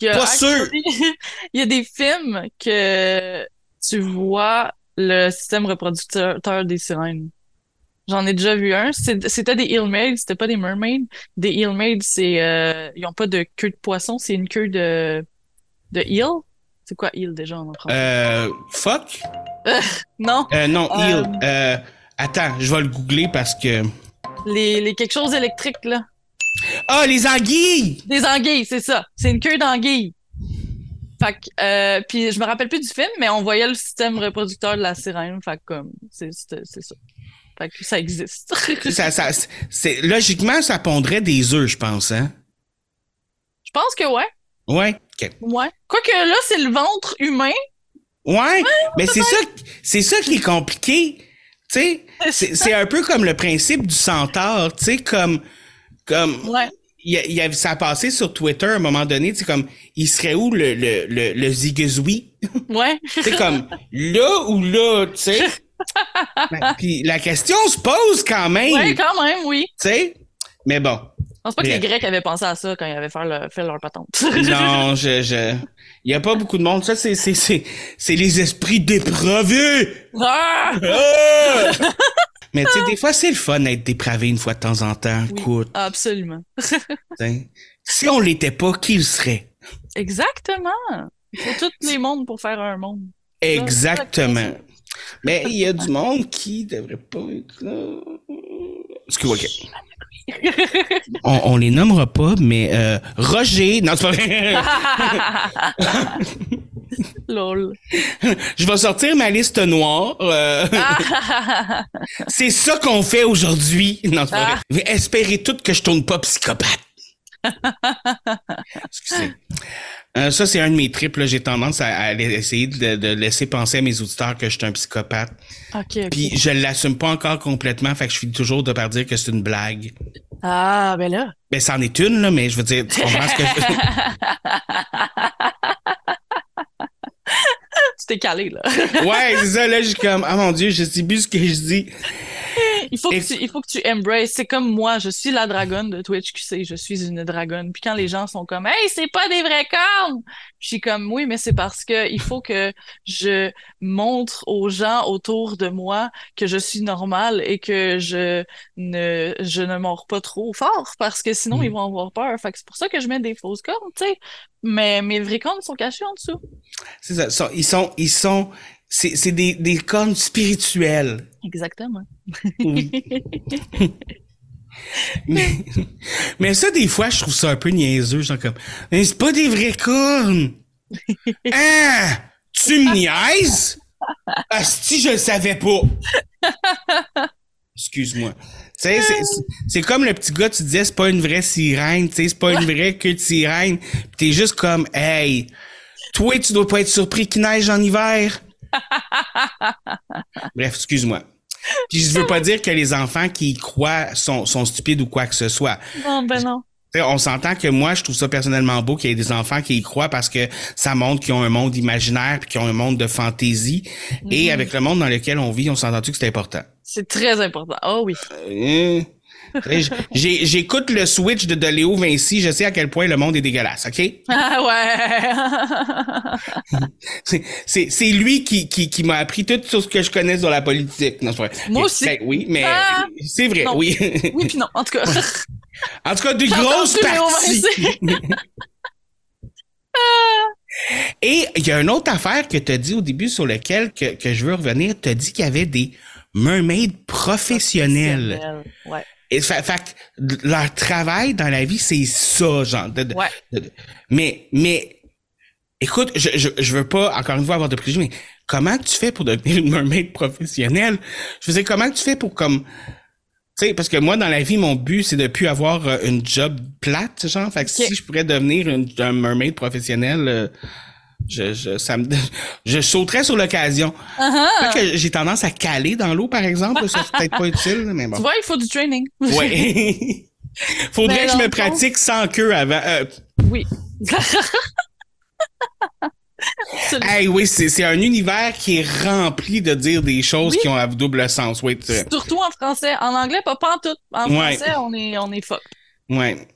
Pas sûr. Il y a des films que tu vois le système reproducteur des sirènes. J'en ai déjà vu un. C'était des Illmaids, c'était pas des mermaids. Des Illmaids, c'est euh, ils ont pas de queue de poisson, c'est une queue de de eel. C'est quoi eel déjà en français? Euh, fuck? Non, Euh, non, Euh. il. Euh, attends, je vais le googler parce que. les les quelque chose électrique là. Ah, les anguilles! Des anguilles, c'est ça. C'est une queue d'anguille. Fait que, euh, puis je me rappelle plus du film, mais on voyait le système reproducteur de la sirène. Fait que, comme, c'est ça. Fait que ça existe. ça, ça, c'est, logiquement, ça pondrait des œufs, je pense, hein? Je pense que ouais. Ouais. Ouais. Quoique là, c'est le ventre humain. Ouais, mais c'est ça, c'est ça qui est compliqué. Tu sais, c'est, c'est un peu comme le principe du centaure, tu sais, comme, comme, Ouais. il a, il y a- ça a passé sur Twitter à un moment donné, comme, il serait où le, le, le? Ouais. C'est comme, là ou là, tu sais? Ben, Puis la question se pose quand même, tu quand même, oui. sais? Mais bon, Je pense pas que les Grecs avaient pensé à ça quand ils avaient fait, le- fait leur patente. non, je, je, il y a pas beaucoup de monde. Ça, c'est, c'est, c'est, c'est les esprits dépravés! Ah! Ah! Mais tu sais, des fois, c'est le fun d'être dépravé une fois de temps en temps. Oui. Absolument. si on l'était pas, qui le serait? Exactement. Il faut tous les mondes pour faire un monde. Exactement. Mais il y a du monde qui devrait pas être là. Excuse-moi, ok. On, on les nommera pas, mais euh, Roger, non, c'est pas vrai. Lol. Je vais sortir ma liste noire. euh, c'est ça qu'on fait aujourd'hui. Non, c'est pas vrai. Espérez toutes que je tourne pas psychopathe. Excusez. Euh, ça, c'est un de mes trips. là. J'ai tendance à, essayer de, de laisser penser à mes auditeurs que je suis un psychopathe. Puis je l'assume pas encore complètement, fait que je finis toujours de par dire que c'est une blague. Ah, ben là. Ben, c'en est une, là, mais je veux dire, tu comprends ce que je tu t'es calé, là. Ouais, c'est ça, là, je suis comme, ah mon dieu, je sais plus ce que je dis. Il faut, que tu, il faut que tu embraces. C'est comme moi, je suis la dragonne de Twitch QC, je suis une dragonne. Puis quand les gens sont comme, hey, c'est pas des vraies cornes! Je suis comme, oui, mais c'est parce que il faut que je montre aux gens autour de moi que je suis normale et que je ne, je ne mords pas trop fort parce que sinon Mm. ils vont avoir peur. Fait que c'est pour ça que je mets des fausses cornes, tu sais. Mais mes vraies cornes sont cachées en dessous. C'est ça, ils sont, ils sont, c'est, c'est des, des cornes spirituelles. Exactement. Oui. mais, mais ça, des fois, je trouve ça un peu niaiseux, genre comme, mais c'est pas des vraies cornes! Ah! Tu me niaises? Asti, je le savais pas! Excuse-moi. Tu sais, c'est- comme le petit gars, tu disais, c'est pas une vraie sirène, tu sais, c'est pas une vraie queue de sirène. Pis t'es juste comme, hey, toi, tu dois pas être surpris qu'il neige en hiver. Bref, excuse-moi. Puis je veux pas dire que les enfants qui y croient sont, sont stupides ou quoi que ce soit. Non, ben non. On s'entend que moi, je trouve ça personnellement beau qu'il y ait des enfants qui y croient parce que ça montre qu'ils ont un monde imaginaire puis qu'ils ont un monde de fantaisie. Et Mhm. avec le monde dans lequel on vit, on s'entend-tu que c'est important? C'est très important. Oh oui. Euh, J'écoute le switch de, de Léo Vinci, je sais à quel point le monde est dégueulasse, OK? Ah ouais. C'est- lui qui, qui, qui m'a appris tout sur ce que je connais sur la politique. Non, vrai. Moi aussi. ben oui, mais Ah! c'est vrai, Non. oui. oui puis non. En tout cas. en tout cas, de J'ai grosses parties. Et il y a une autre affaire que tu as dit au début sur laquelle que, que je veux revenir. Tu as dit qu'il y avait des mermaids professionnels. Ouais. Et fait, fait que leur travail dans la vie, c'est ça, genre. de- de- Ouais. de- mais, mais, écoute, je, je, je veux pas, encore une fois, avoir de préjugés, mais comment tu fais pour devenir une mermaid professionnelle? Je veux dire, comment tu fais pour comme, tu sais, parce que moi, dans la vie, mon but, c'est de plus avoir euh, une job plate, genre. Fait que si je pourrais devenir une, un mermaid professionnel, euh, je, je, ça me, je sauterais sur l'occasion. Uh-huh. Que j'ai tendance à caler dans l'eau, par exemple. Ça, c'est peut-être pas utile, mais bon. Tu vois, il faut du training. Ouais. Faudrait Mais que je me fond- pratique sans queue avant. Euh, Oui. C'est- hey, oui, c'est, un univers qui est rempli de dire des choses Oui. qui ont un double sens. Oui, Surtout en français. En anglais, pas, pas en tout. En Ouais. français, on est, on est fuck. ouais.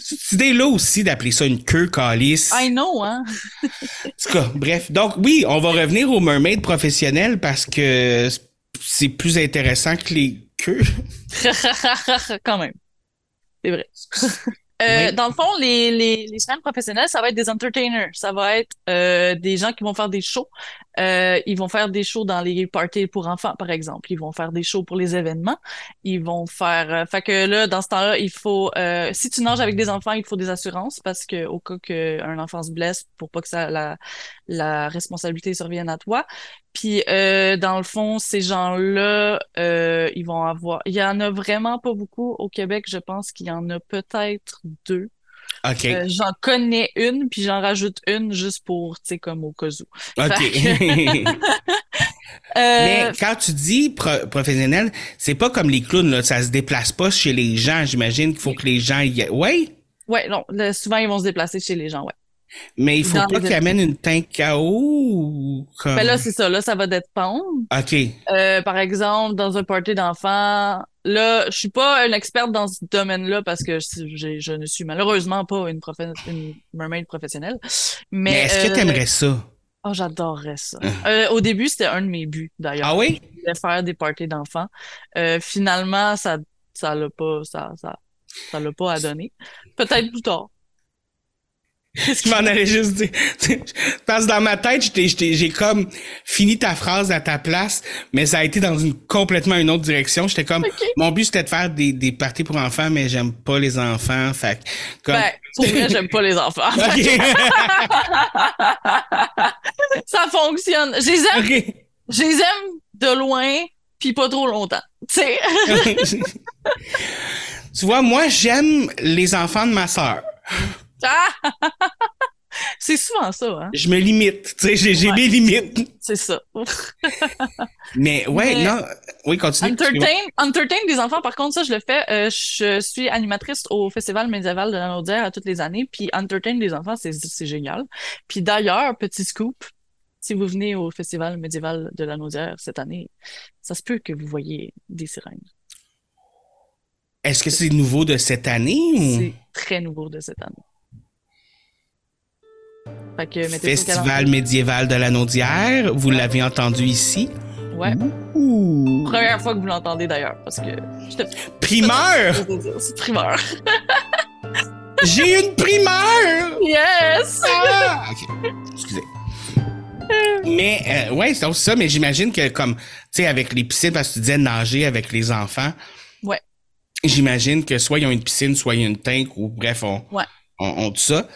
Cette idée-là aussi d'appeler ça une queue calice. I know, hein? En tout cas, bref. Donc, oui, on va revenir aux mermaids professionnels parce que c'est plus intéressant que les queues. Quand même. C'est vrai. Euh, Oui. Dans le fond, les, les, les sirènes professionnelles, ça va être des entertainers. Ça va être euh, des gens qui vont faire des shows. Euh, ils vont faire des shows dans les parties pour enfants, par exemple. Ils vont faire des shows pour les événements. Ils vont faire... euh, fait que là, dans ce temps-là, il faut... euh, si tu nages avec des enfants, il faut des assurances parce que au cas qu'un enfant se blesse, pour pas que ça, la, la responsabilité survienne à toi. Puis, euh, dans le fond, ces gens-là, euh, ils vont avoir... Il y en a vraiment pas beaucoup au Québec. Je pense qu'il y en a peut-être deux. OK. Euh, j'en connais une, puis j'en rajoute une juste pour, tu sais, comme au cas où. OK. Mais quand tu dis pro- professionnel, c'est pas comme les clowns, là. Ça se déplace pas chez les gens. J'imagine qu'il faut que les gens y... Ouais, ouais, non, le- souvent, ils vont se déplacer chez les gens, ouais. Mais il faut Dans pas les qu'ils amènent une eau ou comme... Ben là, c'est ça, là, ça va dépendre. OK. Euh, par exemple, dans un party d'enfants, là, je suis pas une experte dans ce domaine-là parce que je, je ne suis malheureusement pas une, profe- une mermaid professionnelle. Mais, Mais, est-ce que euh, t'aimerais ça? Oh, j'adorerais ça. Euh, au début, c'était un de mes buts, d'ailleurs. Ah oui? Je voulais faire des parties d'enfants. Finalement, ça, ça l'a pas, ça, ça, ça l'a pas à donner. Peut-être plus tard. Je m'en allais juste dire. Parce que dans ma tête, j'ai comme fini ta phrase à ta place, mais ça a été dans une complètement une autre direction. J'étais comme, mon but c'était de faire des, des parties pour enfants, mais j'aime pas les enfants. Fait comme, Ben, pour vrai, j'aime pas les enfants. Ça fonctionne. Je les aime, Ok. je les aime de loin, puis pas trop longtemps. Tu sais. tu vois, moi, j'aime les enfants de ma sœur. Ah! C'est souvent ça, hein. Je me limite. Tu sais, j'ai mes limites. C'est ça. Mais ouais, Mais- non. Oui, continue. Entertain, entertain des enfants, par contre, ça, je le fais. Euh, je suis animatrice au Festival médiéval de la Naudière à toutes les années. Puis entertain des enfants, c'est c'est génial. Puis d'ailleurs, petit scoop, si vous venez au Festival médiéval de la Naudière cette année, ça se peut que vous voyez des sirènes. Est-ce que c'est nouveau de cette année ou? C'est très nouveau de cette année. Fait que Festival médiéval de la Naudière, vous l'avez entendu ici. Ouais. Ouh. Première fois que vous l'entendez d'ailleurs, parce que te Primeur! c'est primeur. J'ai une primeur! Yes! Ah! Ok, excusez. Mais, euh, ouais, c'est ça, mais j'imagine que comme, tu sais, avec les piscines, parce que tu disais nager avec les enfants. Ouais. J'imagine que soit ils ont une piscine, soit il y a une tank, ou bref, on, Ouais. on, on tout ça.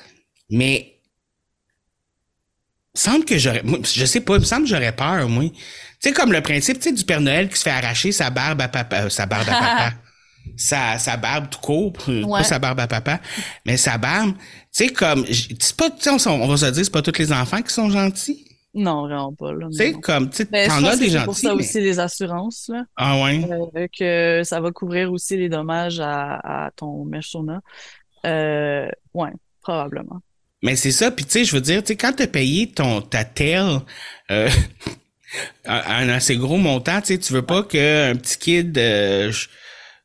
Mais, semble que j'aurais, je sais pas, il me semble que j'aurais peur, moi. Tu sais, comme le principe, tu sais, du Père Noël qui se fait arracher sa barbe à papa, euh, sa barbe à papa. Sa, sa barbe tout court, Ouais. pas sa barbe à papa, mais sa barbe, tu sais, comme, c'est pas, tu on, on va se dire, c'est pas tous les enfants qui sont gentils. Non, vraiment pas. Tu sais, comme, tu sais, Ben, je t'en as des c'est gentils. pour ça mais- aussi les assurances, là, Ah ouais? euh, que ça va couvrir aussi les dommages à, à ton Meshona. Euh, ouais, probablement. Mais c'est ça, puis tu sais, je veux dire, tu sais, quand t'as payé ton ta tel euh, un, assez gros montant, tu sais, tu veux pas qu'un petit kid, euh, je,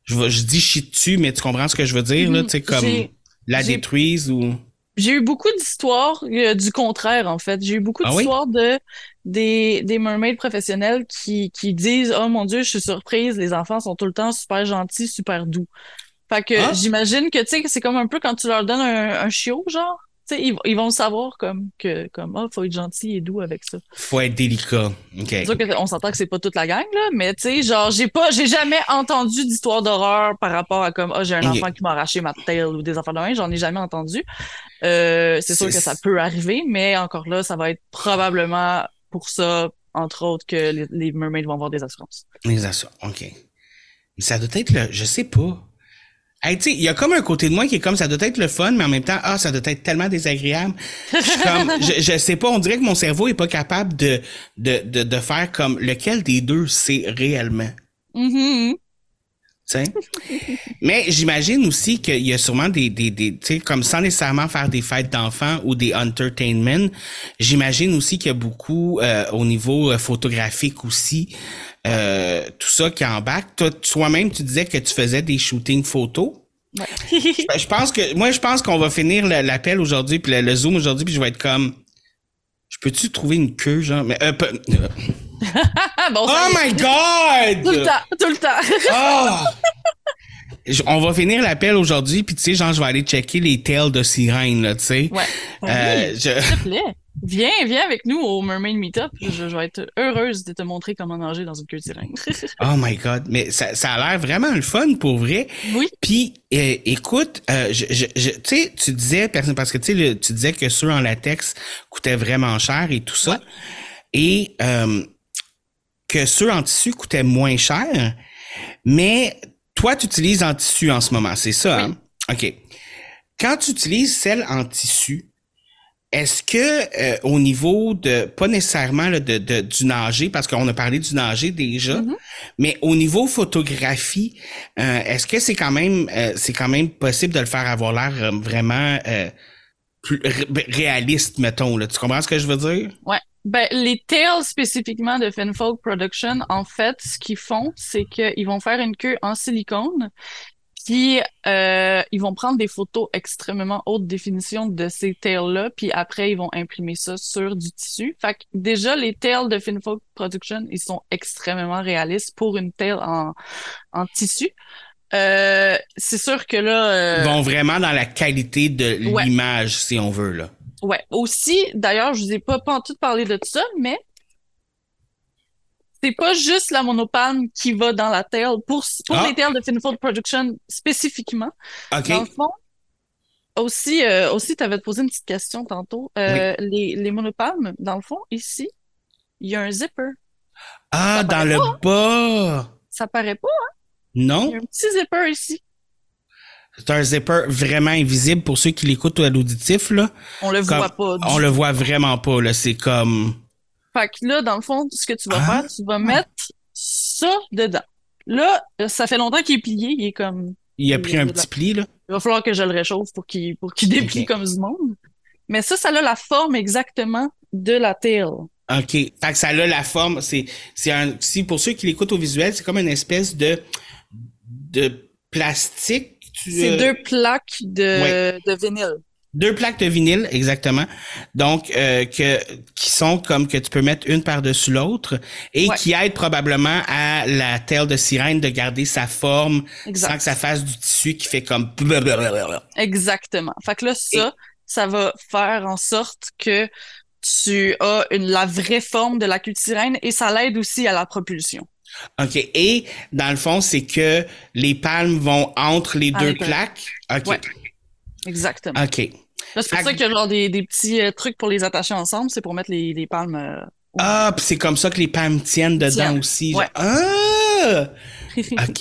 je, je dis chie dessus, mais tu comprends ce que je veux dire, là, tu sais, comme Mhm. La détruise ou... J'ai eu beaucoup d'histoires euh, du contraire, en fait. J'ai eu beaucoup Ah oui? d'histoires de des, des mermaids professionnels qui, qui disent Oh mon Dieu, je suis surprise, les enfants sont tout le temps super gentils, super doux. Fait que Ah. j'imagine que tu sais, c'est comme un peu quand tu leur donnes un, un chiot, genre? Sais, ils, ils vont savoir comme que comme oh, faut être gentil et doux avec ça. Faut être délicat. OK. C'est sûr qu'on s'entend que c'est pas toute la gang, là, mais tu sais, genre, j'ai pas, j'ai jamais entendu d'histoire d'horreur par rapport à comme, oh, j'ai un enfant qui m'a arraché ma tail ou des affaires de même, j'en ai jamais entendu. Euh, c'est sûr que ça peut arriver, mais encore là, ça va être probablement pour ça, entre autres, que les, les mermaids vont avoir des assurances. Les assurances, OK. Mais ça doit être le... Je sais pas. Hey, tu sais, il y a comme un côté de moi qui est comme ça doit être le fun, mais en même temps, ah, ça doit être tellement désagréable. Je suis comme, je, je sais pas, on dirait que mon cerveau est pas capable de, de, de, de faire comme lequel des deux c'est réellement. Mhm. tu Mais j'imagine aussi qu'il y a sûrement des, des, des tu sais, comme sans nécessairement faire des fêtes d'enfants ou des entertainment, j'imagine aussi qu'il y a beaucoup euh, au niveau euh, photographique aussi, euh, tout ça qui embarque. Toi, toi-même, tu disais que tu faisais des shootings photos. Ouais. Je pense que moi, je pense qu'on va finir l'appel aujourd'hui, puis le, le zoom aujourd'hui, puis je vais être comme, je peux-tu trouver une queue, genre, mais euh, euh, bon, oh my god! Tout le temps, tout le temps. Ah! on va finir l'appel aujourd'hui, puis tu sais, genre, je vais aller checker les tails de sirène, là, tu sais. Ouais. Euh, Oui, je- S'il te plaît. Viens, viens avec nous au Mermaid Meetup. Je, je vais être heureuse de te montrer comment nager dans une queue de sirène. Oh my god, mais ça, ça a l'air vraiment le fun pour vrai. oui. Puis, euh, écoute, euh, je, tu sais, tu disais, parce que le- tu disais que ceux en latex coûtaient vraiment cher et tout ça, et euh, que ceux en tissu coûtaient moins cher, mais toi, tu utilises en tissu en ce moment, c'est ça, hein? OK. Quand tu utilises celle en tissu, est-ce que euh, au niveau de pas nécessairement là, de, de- du nager parce qu'on a parlé du nager déjà, Mhm. mais au niveau photographie, euh, est-ce que c'est quand même euh, c'est quand même possible de le faire avoir l'air euh, vraiment euh, plus ré- réaliste mettons là, tu comprends ce que je veux dire? Ouais. Ben, les tails spécifiquement de Finfolk Production, en fait, ce qu'ils font, c'est qu'ils vont faire une queue en silicone, puis euh, ils vont prendre des photos extrêmement haute définition de ces tails-là, puis après, ils vont imprimer ça sur du tissu. Fait que déjà, les tails de Finfolk Production, ils sont extrêmement réalistes pour une tail en, en tissu. Euh, c'est sûr que là... euh, Ils vont vraiment dans la qualité de Ouais. l'image si on veut là. Ouais. Aussi, d'ailleurs, je vous ai pas, pas en tout parlé de ça, mais c'est pas juste la monopalme qui va dans la tail. Pour, pour Ah. les tails de Finfold Production spécifiquement, OK. dans le fond, aussi, euh, aussi, tu avais posé une petite question tantôt. Euh, les, les monopalmes, dans le fond, ici, il y a un zipper. ah, dans le bas. Ça paraît pas, il y Non, a un petit zipper ici. C'est un zipper vraiment invisible pour ceux qui l'écoutent à l'auditif là. On le Comme- voit pas. On le voit vraiment pas là, c'est comme Fait que là, dans le fond, ce que tu vas Ah. faire, tu vas mettre ça dedans. Là, ça fait longtemps qu'il est plié, il est comme il a pris un petit pli là. Il va falloir que je le réchauffe pour qu'il pour qu'il déplie comme du monde. Mais ça, ça a la forme exactement de la tail. OK. Fait que ça a la forme, c'est c'est un si pour ceux qui l'écoutent au visuel, c'est comme une espèce de de plastique. Tu- C'est euh, deux plaques de, de vinyle. deux plaques de vinyle exactement. Donc euh, que qui sont comme que tu peux mettre une par-dessus l'autre et Ouais. qui aident probablement à la taille de sirène de garder sa forme sans que ça fasse du tissu qui fait comme Exactement. Fait que là, ça, ça va faire en sorte que tu as une, la vraie forme de la queue de sirène et ça l'aide aussi à la propulsion. OK. Et dans le fond, c'est que les palmes vont entre les Ah, deux plaques? OK. Ouais. Exactement. OK. Là, c'est pour ça que- qu'il y a genre des, des petits euh, trucs pour les attacher ensemble, c'est pour mettre les, les palmes. euh, au- Ah, puis c'est comme ça que les palmes tiennent dedans Tiennent. aussi. Ouais. Ah! OK.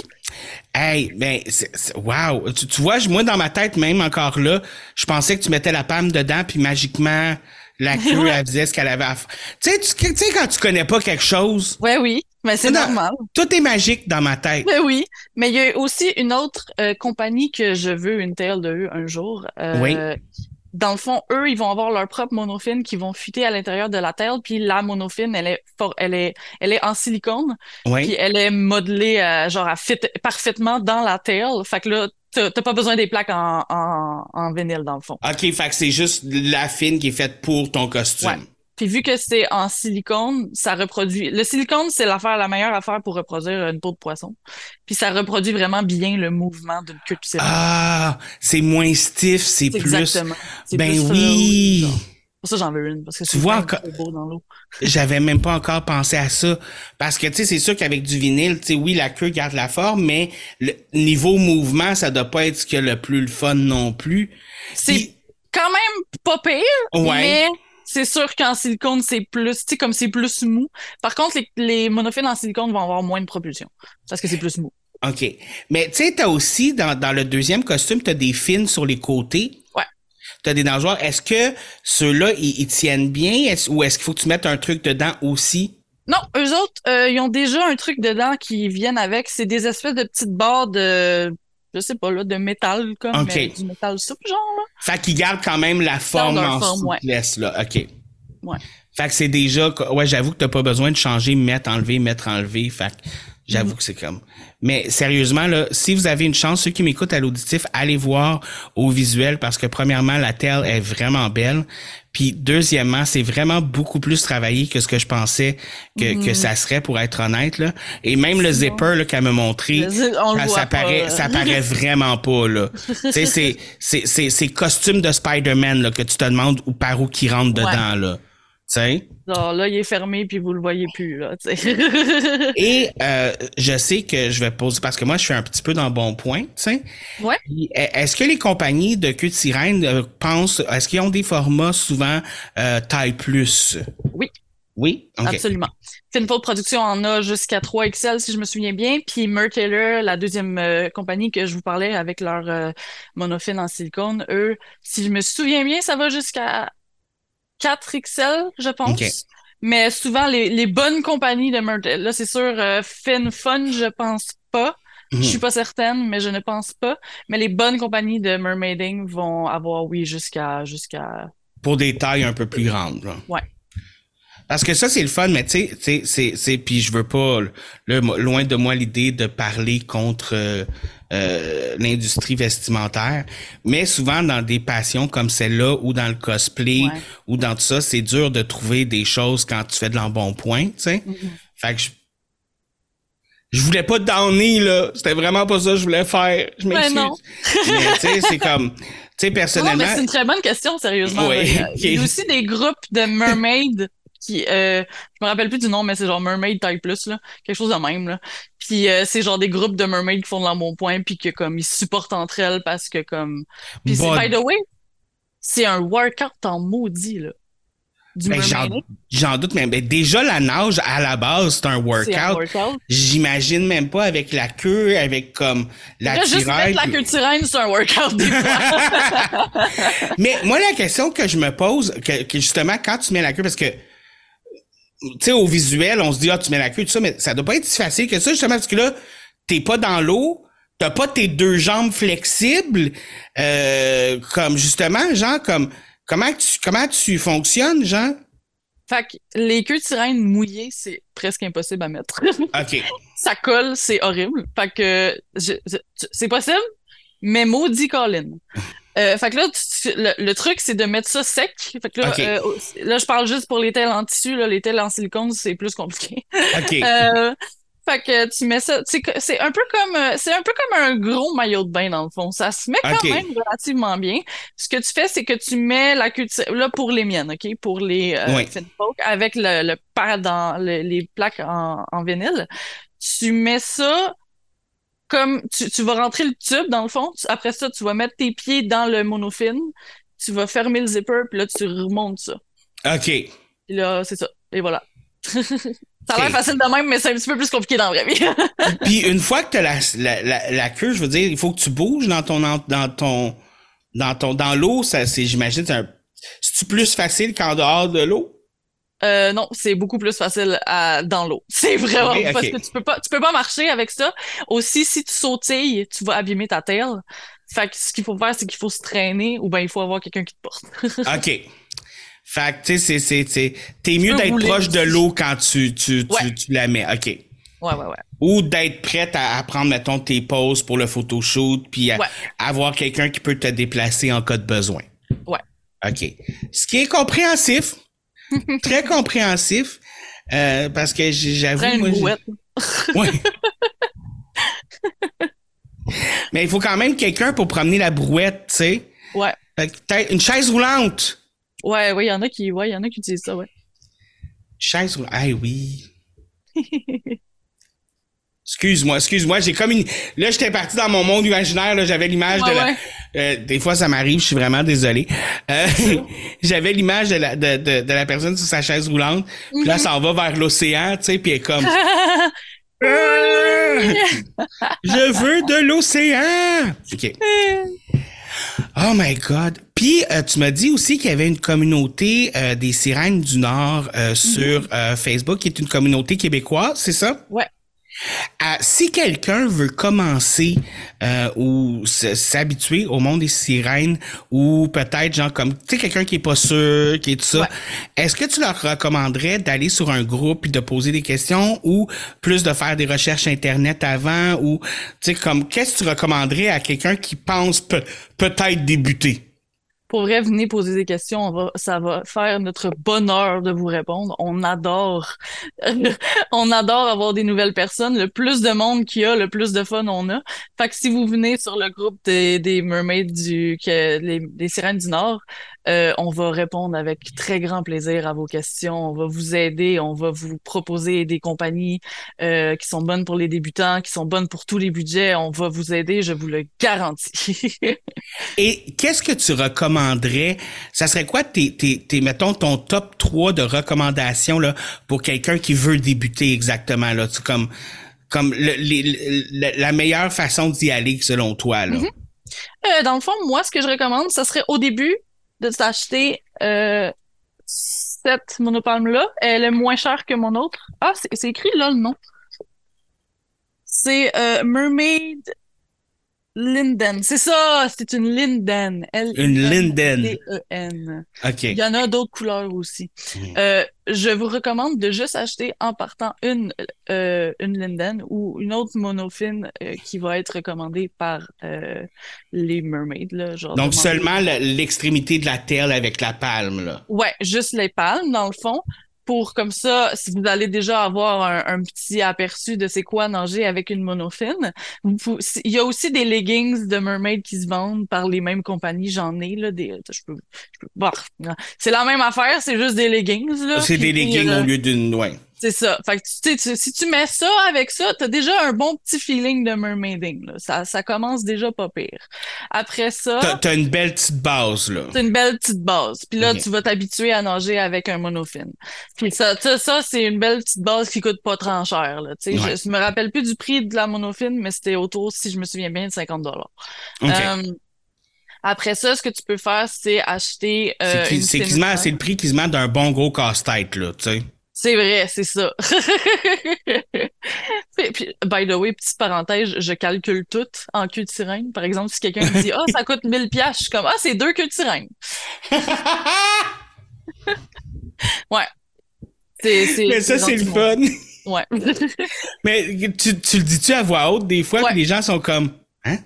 Hey, ben, c'est, c'est- wow. Tu, tu vois, moi, dans ma tête, même encore là, je pensais que tu mettais la palme dedans, puis magiquement, la queue, elle faisait ce qu'elle avait à faire. Tu sais, tu tu sais, quand tu connais pas quelque chose, Ouais, oui, mais c'est normal. tout est magique dans ma tête. Ben oui, mais il y a aussi une autre euh, compagnie que je veux une tail de eux un jour. Euh, Oui. Dans le fond, eux, ils vont avoir leur propre monofine qui vont fuiter à l'intérieur de la tail, puis la monofine, elle est for- elle est, elle est en silicone, puis Oui. elle est modelée euh, genre à fit parfaitement dans la tail. Fait que là, t'as t'as pas besoin des plaques en, en, en vinyle dans le fond. OK, fait que c'est juste la fine qui est faite pour ton costume. Ouais. Puis vu que c'est en silicone, ça reproduit. Le silicone, c'est l'affaire, la meilleure affaire pour reproduire une peau de poisson. Puis ça reproduit vraiment bien le mouvement d'une queue de sirène. Ah, c'est moins stiff, c'est plus. Exactement. Ben plus oui. Pour ça, j'en veux une, parce que Tu c'est vois encore- beau dans l'eau. J'avais même pas encore pensé à ça. Parce que, tu sais, c'est sûr qu'avec du vinyle, tu sais, oui, la queue garde la forme, mais le niveau mouvement, ça doit pas être ce qu'il y a le plus le fun non plus. C'est Puis- quand même pas pire, Ouais. mais c'est sûr qu'en silicone, c'est plus, tu sais, comme c'est plus mou. Par contre, les, les monophiles en silicone vont avoir moins de propulsion, parce que c'est plus mou. OK. Mais, tu sais, t'as aussi, dans, dans le deuxième costume, t'as des fines sur les côtés. Ouais. T'as des nageoires. Est-ce que ceux-là, ils, ils tiennent bien? Ou est-ce qu'il faut que tu mettes un truc dedans aussi? Non, eux autres, euh, ils ont déjà un truc dedans qui viennent avec. C'est des espèces de petites barres de, je sais pas, là, de métal, comme du métal souple, genre, là. Fait qu'ils gardent quand même la forme en forme, ouais. souplesse, là. OK. Ouais. Fait que c'est déjà, ouais, j'avoue que t'as pas besoin de changer, mettre, enlever, mettre, enlever. Fait que J'avoue que c'est comme. Mais sérieusement, là, si vous avez une chance, ceux qui m'écoutent à l'auditif, allez voir au visuel parce que premièrement, la telle est vraiment belle. Puis deuxièmement, c'est vraiment beaucoup plus travaillé que ce que je pensais que, que ça serait pour être honnête. Là. Et même le zipper là, qu'elle m'a montré, zip- ça, paraît, ça paraît vraiment pas. Là. c'est, c'est, c'est, c'est costume de Spider-Man là, que tu te demandes où par où qui rentre dedans. Là. Tu sais? Genre là, il est fermé puis vous le voyez plus, là. Et euh, je sais que je vais poser parce que moi je suis un petit peu dans le bon point, tu sais. Ouais. E- Est-ce que les compagnies de queue de sirène euh, pensent est-ce qu'ils ont des formats souvent euh, taille plus? Oui. Oui? Ok. Absolument. Finfold Production en a jusqu'à 3 XL, si je me souviens bien. Puis Mertailor, la deuxième euh, compagnie que je vous parlais avec leur euh, monofine en silicone, eux, si je me souviens bien, ça va jusqu'à 4 XL, je pense. Mais souvent, les, les bonnes compagnies de Mertailor, là, c'est sûr, euh, FinFun, je pense pas. Mhm. Je suis pas certaine, mais je ne pense pas. Mais les bonnes compagnies de mermaiding vont avoir, oui, jusqu'à jusqu'à Pour des tailles un peu plus grandes. là. Ouais. Parce que ça c'est le fun, mais tu sais, c'est puis je veux pas là, loin de moi l'idée de parler contre euh, euh, l'industrie vestimentaire, mais souvent dans des passions comme celle-là ou dans le cosplay Ouais. ou dans tout ça, c'est dur de trouver des choses quand tu fais de l'embonpoint, tu sais. Fait que je je voulais pas downer là, c'était vraiment pas ça que je voulais faire. Je m'excuse. non. mais tu sais, c'est comme tu sais Non, personnellement mais c'est une très bonne question, sérieusement. Ouais. Il y a- aussi des groupes de mermaids qui, euh, je me rappelle plus du nom, mais c'est genre Mermaid Type Plus, là. Quelque chose de même, là. Puis euh, c'est genre des groupes de mermaids qui font de l'embonpoint puis que comme ils se supportent entre elles parce que comme. Puis c'est- by the way, c'est un workout en maudit, là. Ben, j'en, doute, mais ben, déjà la nage à la base, c'est un workout. workout. J'imagine même pas avec la queue, avec comme la Là, juste mettre la queue de sirène, c'est un workout des fois. Mais moi, la question que je me pose, que, que justement, quand tu mets la queue, parce que, tu sais, au visuel, on se dit, ah, tu mets la queue, tout ça, mais ça doit pas être si facile que ça, justement, parce que là, t'es pas dans l'eau, t'as pas tes deux jambes flexibles, euh, comme justement, genre, comme, comment tu, comment tu fonctionnes, genre? fait que les queues de sirène mouillées, c'est presque impossible à mettre. OK. ça colle, c'est horrible. Fait que c'est possible, mais maudit Colin. Euh, fait que là, tu- le, le truc, c'est de mettre ça sec. Fait que là, euh, là, je parle juste pour les tels en tissu. Là, les tels en silicone, c'est plus compliqué. OK. Euh, fait que tu mets ça, c'est un peu comme, euh, c'est un peu comme un gros maillot de bain dans le fond. Ça se met quand même relativement bien. Ce que tu fais, c'est que tu mets la cire- là pour les miennes, ok, pour les euh, Oui. Avec le, le pad dans le- les plaques en, en vinyle. Tu mets ça comme tu, tu vas rentrer le tube dans le fond. Tu- après ça, tu vas mettre tes pieds dans le monofine. Tu vas fermer le zipper, puis là tu remontes ça. OK. Puis là, c'est ça. Et voilà. Ça a l'air facile de même, mais c'est un petit peu plus compliqué dans la vraie vie. Puis une fois que tu as la, la, la, la queue, je veux dire, il faut que tu bouges dans ton dans ton dans ton dans l'eau, ça c'est j'imagine c'est un c'est plus facile qu'en dehors de l'eau? Euh, non, c'est beaucoup plus facile à, dans l'eau. C'est vraiment parce que tu peux pas, tu peux pas marcher avec ça. Aussi, si tu sautilles, tu vas abîmer ta taille. Fait que ce qu'il faut faire, c'est qu'il faut se traîner ou ben il faut avoir quelqu'un qui te porte. OK. Fait que tu sais c'est c'est t'es mieux d'être proche de l'eau quand tu tu, tu Ouais. tu la mets. OK. Ouais, ouais, ouais. Ou d'être prête à, à prendre mettons tes poses pour le photoshoot puis à- Ouais. avoir quelqu'un qui peut te déplacer en cas de besoin. Ouais. OK. Ce qui est compréhensif. très compréhensif. euh, parce que j'avoue moi. Ouais. Mais il faut quand même quelqu'un pour promener la brouette, tu sais. Ouais. Une chaise roulante. Ouais, ouais, il y en a qui, ouais, il y en a qui utilisent ça, ouais. Chaise roulante. Ah oui. Excuse-moi, excuse-moi, j'ai comme une... Là, j'étais parti dans mon monde imaginaire, là, j'avais l'image Ouais, de la... ouais. Euh, des fois, ça m'arrive, je suis vraiment désolé. Euh, j'avais l'image de la, de, de, de la personne sur sa chaise roulante, puis là, ça en va vers l'océan, tu sais, puis elle est comme... Euh, je veux de l'océan! OK. Oh my God. Puis, euh, tu m'as dit aussi qu'il y avait une communauté euh, des sirènes du Nord euh, sur euh, Facebook, qui est une communauté québécoise, c'est ça? Ouais. Si quelqu'un veut commencer euh, ou s'habituer au monde des sirènes ou peut-être genre comme tu sais quelqu'un qui est pas sûr, qui est tout ça, Ouais. est-ce que tu leur recommanderais d'aller sur un groupe et de poser des questions ou plus de faire des recherches internet avant ou tu sais comme qu'est-ce que tu recommanderais à quelqu'un qui pense peut- peut-être débuter? Pour vrai, venez poser des questions. On va, ça va faire notre bonheur de vous répondre. On adore, on adore avoir des nouvelles personnes. Le plus de monde qu'il y a, le plus de fun on a. Fait que si vous venez sur le groupe des, des mermaids du, que, des sirènes du Nord, euh, on va répondre avec très grand plaisir à vos questions. On va vous aider. On va vous proposer des compagnies euh, qui sont bonnes pour les débutants, qui sont bonnes pour tous les budgets. On va vous aider, je vous le garantis. Et qu'est-ce que tu recommanderais? Ça serait quoi tes, tes, tes, mettons, ton top 3 de recommandations là, pour quelqu'un qui veut débuter exactement? Là, tu, comme comme le- les- le- la meilleure façon d'y aller selon toi. Là? Euh, dans le fond, moi, ce que je recommande, ça serait au début de s'acheter euh, cette monopalme-là. Elle est moins chère que mon autre. Ah, c'est écrit là le nom. C'est euh, Mermaid Linden. C'est ça, c'est une Linden. Une Linden. L-I-N-D-E-N. OK. Il y en a d'autres couleurs aussi. Mhm. Euh, je vous recommande de juste acheter en partant une, euh, une Linden ou une autre monofine euh, qui va être recommandée par les mermaids. Là, genre Donc seulement le- l'extrémité de la telle avec la palme. Là. Ouais, juste les palmes, dans le fond. Pour comme ça, si vous allez déjà avoir un, un petit aperçu de c'est quoi nager avec une monofine. Vous il y a aussi des leggings de mermaid qui se vendent par les mêmes compagnies. J'en ai, là, des, je peux, je peux, c'est la même affaire, c'est juste des leggings, là. C'est des leggings au lieu d'une. Ouais. C'est ça. Fait que tu sais, tu- si tu mets ça avec ça, t'as déjà un bon petit feeling de mermaiding, là. Ça, ça commence déjà pas pire. Après ça. T'as, t'as une belle petite base. là. C'est une belle petite base. Puis là, tu vas t'habituer à nager avec un monofine. Puis ça, ça, ça, c'est une belle petite base qui coûte pas trop cher. Là. Ouais. Je, je me rappelle plus du prix de la monofine, mais c'était autour, si je me souviens bien, de 50 dollars. OK. après ça, ce que tu peux faire, c'est acheter euh, c'est, qui- une c'est quasiment c'est le prix quasiment d'un bon gros casse-tête. Là, tu sais. C'est vrai, c'est ça. puis, puis, by the way, petite parenthèse, je calcule tout en queue de sirène. Par exemple, si quelqu'un me dit, ah, ça coûte 1000 piastres, je suis comme, ah, c'est deux queues de sirène. Ouais. C'est, c'est, Mais ça, c'est le fun. Ouais. Mais tu, tu le dis-tu à voix haute des fois, Ouais. puis les gens sont comme. Hein?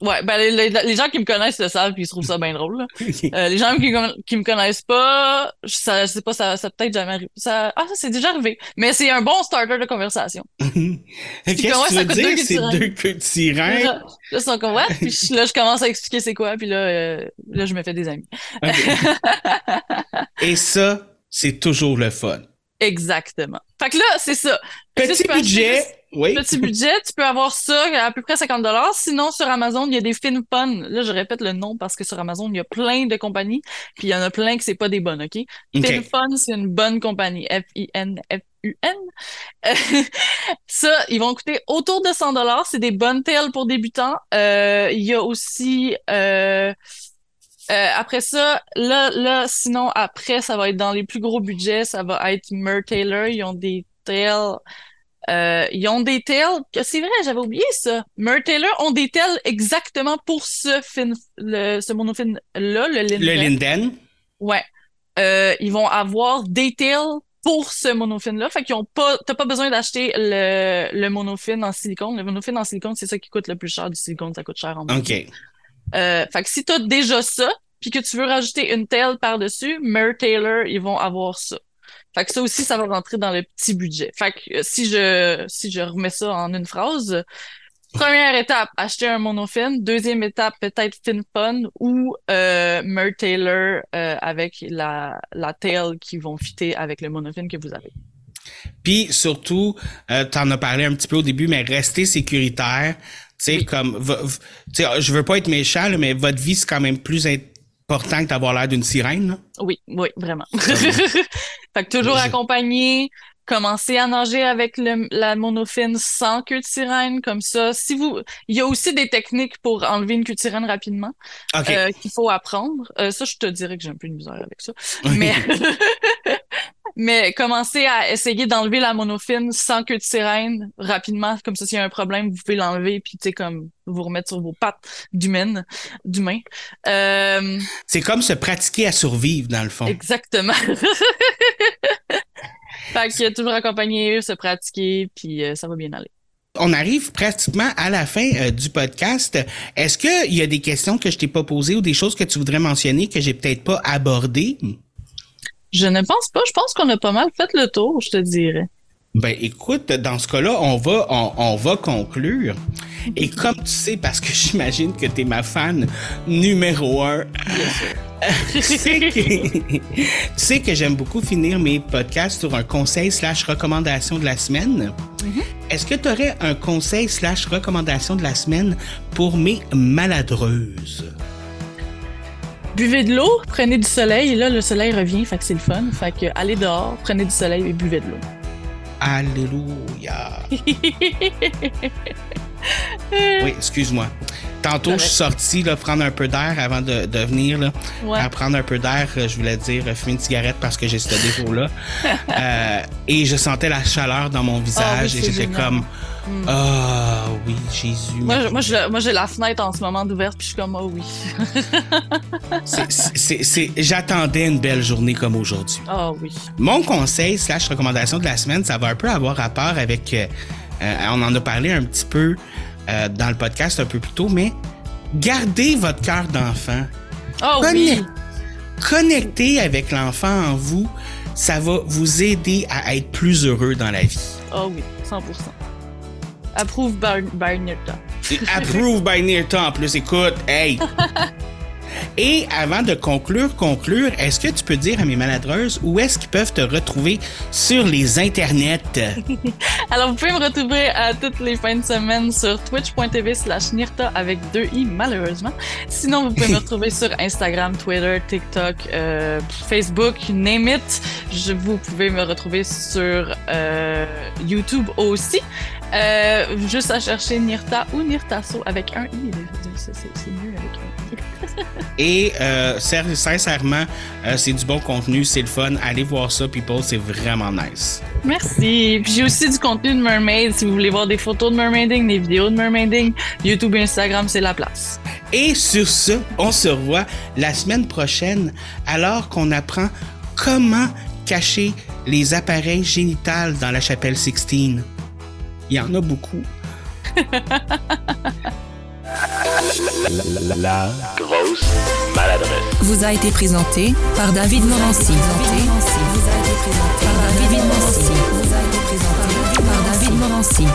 Ouais, ben, les, les- les gens qui me connaissent le savent puis ils trouvent ça bien drôle, là. Euh, les gens qui, qui me connaissent pas, je- ça, je sais pas, ça, ça peut-être jamais arrivé. Ça, ah, ça c'est déjà arrivé. Mais c'est un bon starter de conversation. Qu'est-ce que tu veux dire? C'est deux queues de sirène? Là, là, ils sont comme, ouais. Puis je- là, je commence à expliquer c'est quoi, puis là, euh, là, je me fais des amis. OK. Et ça, c'est toujours le fun. Exactement. Fait que là, c'est ça. Petit budget, oui. Petit budget, tu peux avoir ça à peu près 50 dollars. Sinon, sur Amazon, il y a des FinFun. Là, je répète le nom parce que sur Amazon, il y a plein de compagnies, puis il y en a plein que c'est pas des bonnes, OK? OK. FinFun, c'est une bonne compagnie. F-I-N-F-U-N. Ça, ils vont coûter autour de 100 dollars. C'est des bonnes tails pour débutants. Euh, il y a aussi... Euh, euh, après ça, là, là, sinon, après, ça va être dans les plus gros budgets. Ça va être Mer Taylor. Ils ont des tails... Euh, ils ont des tails... que C'est vrai, j'avais oublié ça. Mer Taylor ont des tails exactement pour ce fin... Le, ce monofin-là, le Linden. Le Linden. Ouais. Euh, ils vont avoir des tails pour ce monofine-là. Fait qu'ils ont pas, t'as pas besoin d'acheter le, le monofine en silicone. Le monofine en silicone, c'est ça qui coûte le plus cher. Du silicone, ça coûte cher en OK. euh, fait que si t'as déjà ça, puis que tu veux rajouter une tail par-dessus, Mer Taylor, ils vont avoir ça. Fait que ça aussi, ça va rentrer dans le petit budget. Fait que euh, si je si je remets ça en une phrase, première étape, acheter un monofine. Deuxième étape, peut-être FinFun ou euh, Mer Taylor euh, avec la, la tail qui vont fitter avec le monofine que vous avez. Puis surtout, euh, t'en as parlé un petit peu au début, mais restez sécuritaire. Tu sais, Oui. comme, tu sais, je veux pas être méchant, là, mais votre vie, c'est quand même plus important que d'avoir l'air d'une sirène. là? Oui, oui, vraiment. fait que toujours Je- accompagné, commencer à nager avec le, la monofine sans queue de sirène, comme ça. Si vous, il y a aussi des techniques pour enlever une queue de sirène rapidement euh, qu'il faut apprendre. Euh, ça, je te dirais que j'ai un peu de misère avec ça. Mais Mais commencez à essayer d'enlever la monofine sans queue de sirène rapidement. Comme ça, s'il y a un problème, vous pouvez l'enlever puis, tu sais, comme vous remettre sur vos pattes d'humaine, d'humain. Euh, C'est comme se pratiquer à survivre, dans le fond. exactement. fait que toujours accompagner, se pratiquer, puis euh, ça va bien aller. On arrive pratiquement à la fin euh, du podcast. Est-ce qu'il y a des questions que je t'ai pas posées ou des choses que tu voudrais mentionner que j'ai peut-être pas abordées? Je ne pense pas. Je pense qu'on a pas mal fait le tour, je te dirais. Ben écoute, dans ce cas-là, on va on, on va conclure. Et comme tu sais, parce que j'imagine que tu es ma fan numéro un, tu sais que, tu sais que j'aime beaucoup finir mes podcasts sur un conseil slash recommandation de la semaine. Est-ce que tu aurais un conseil slash recommandation de la semaine pour mes maladreuses? Buvez de l'eau, prenez du soleil. Et là, le soleil revient, fait que c'est le fun. Fait que allez dehors, prenez du soleil et buvez de l'eau. Alléluia. Oui, excuse-moi. Tantôt, je suis sorti là, prendre un peu d'air avant de, de venir. Là. Ouais. À prendre un peu d'air, euh, je voulais dire euh, fumer une cigarette parce que j'ai ce défaut-là. Euh, et je sentais la chaleur dans mon visage Ah oui, et j'étais génial. Ah oui, Jésus. Moi, moi, j'ai la fenêtre en ce moment d'ouverte, puis je suis comme, oh oui. J'attendais une belle journée comme aujourd'hui. Oh oui. Mon conseil slash recommandation de la semaine, ça va un peu avoir rapport avec... euh, euh, on en a parlé un petit peu euh, dans le podcast un peu plus tôt, mais gardez votre cœur d'enfant. Oh Connect- oui. Connecter avec l'enfant en vous, ça va vous aider à être plus heureux dans la vie. Oh oui, 100%. Approuve by. Et Approve by Nirta en plus, écoute, hey! Et avant de conclure, conclure, est-ce que tu peux dire à mes maladreuses où est-ce qu'ils peuvent te retrouver sur les internets? Alors, vous pouvez me retrouver à toutes les fins de semaine sur twitch.tv slash Nirta avec deux i, malheureusement. Sinon, vous pouvez me retrouver sur Instagram, Twitter, TikTok, euh, Facebook, name it. Je, vous pouvez me retrouver sur euh, YouTube aussi. Euh, juste à chercher Nirta ou Nirtaso avec un i. C'est mieux avec un i. Et euh, sincèrement, euh, c'est du bon contenu, c'est le fun. Allez voir ça, people, c'est vraiment nice. Merci. Puis j'ai aussi du contenu de mermaid. Si vous voulez voir des photos de mermaiding, des vidéos de mermaiding, YouTube et Instagram, c'est la place. Et sur ce, on se revoit la semaine prochaine alors qu'on apprend comment cacher les appareils génitales dans la chapelle Sixtine. Il y en a beaucoup. La grosse maladresse. vous a été présenté par David Morancy. Vous a été présenté par David Morancy. Vous a été présenté par David Morancy.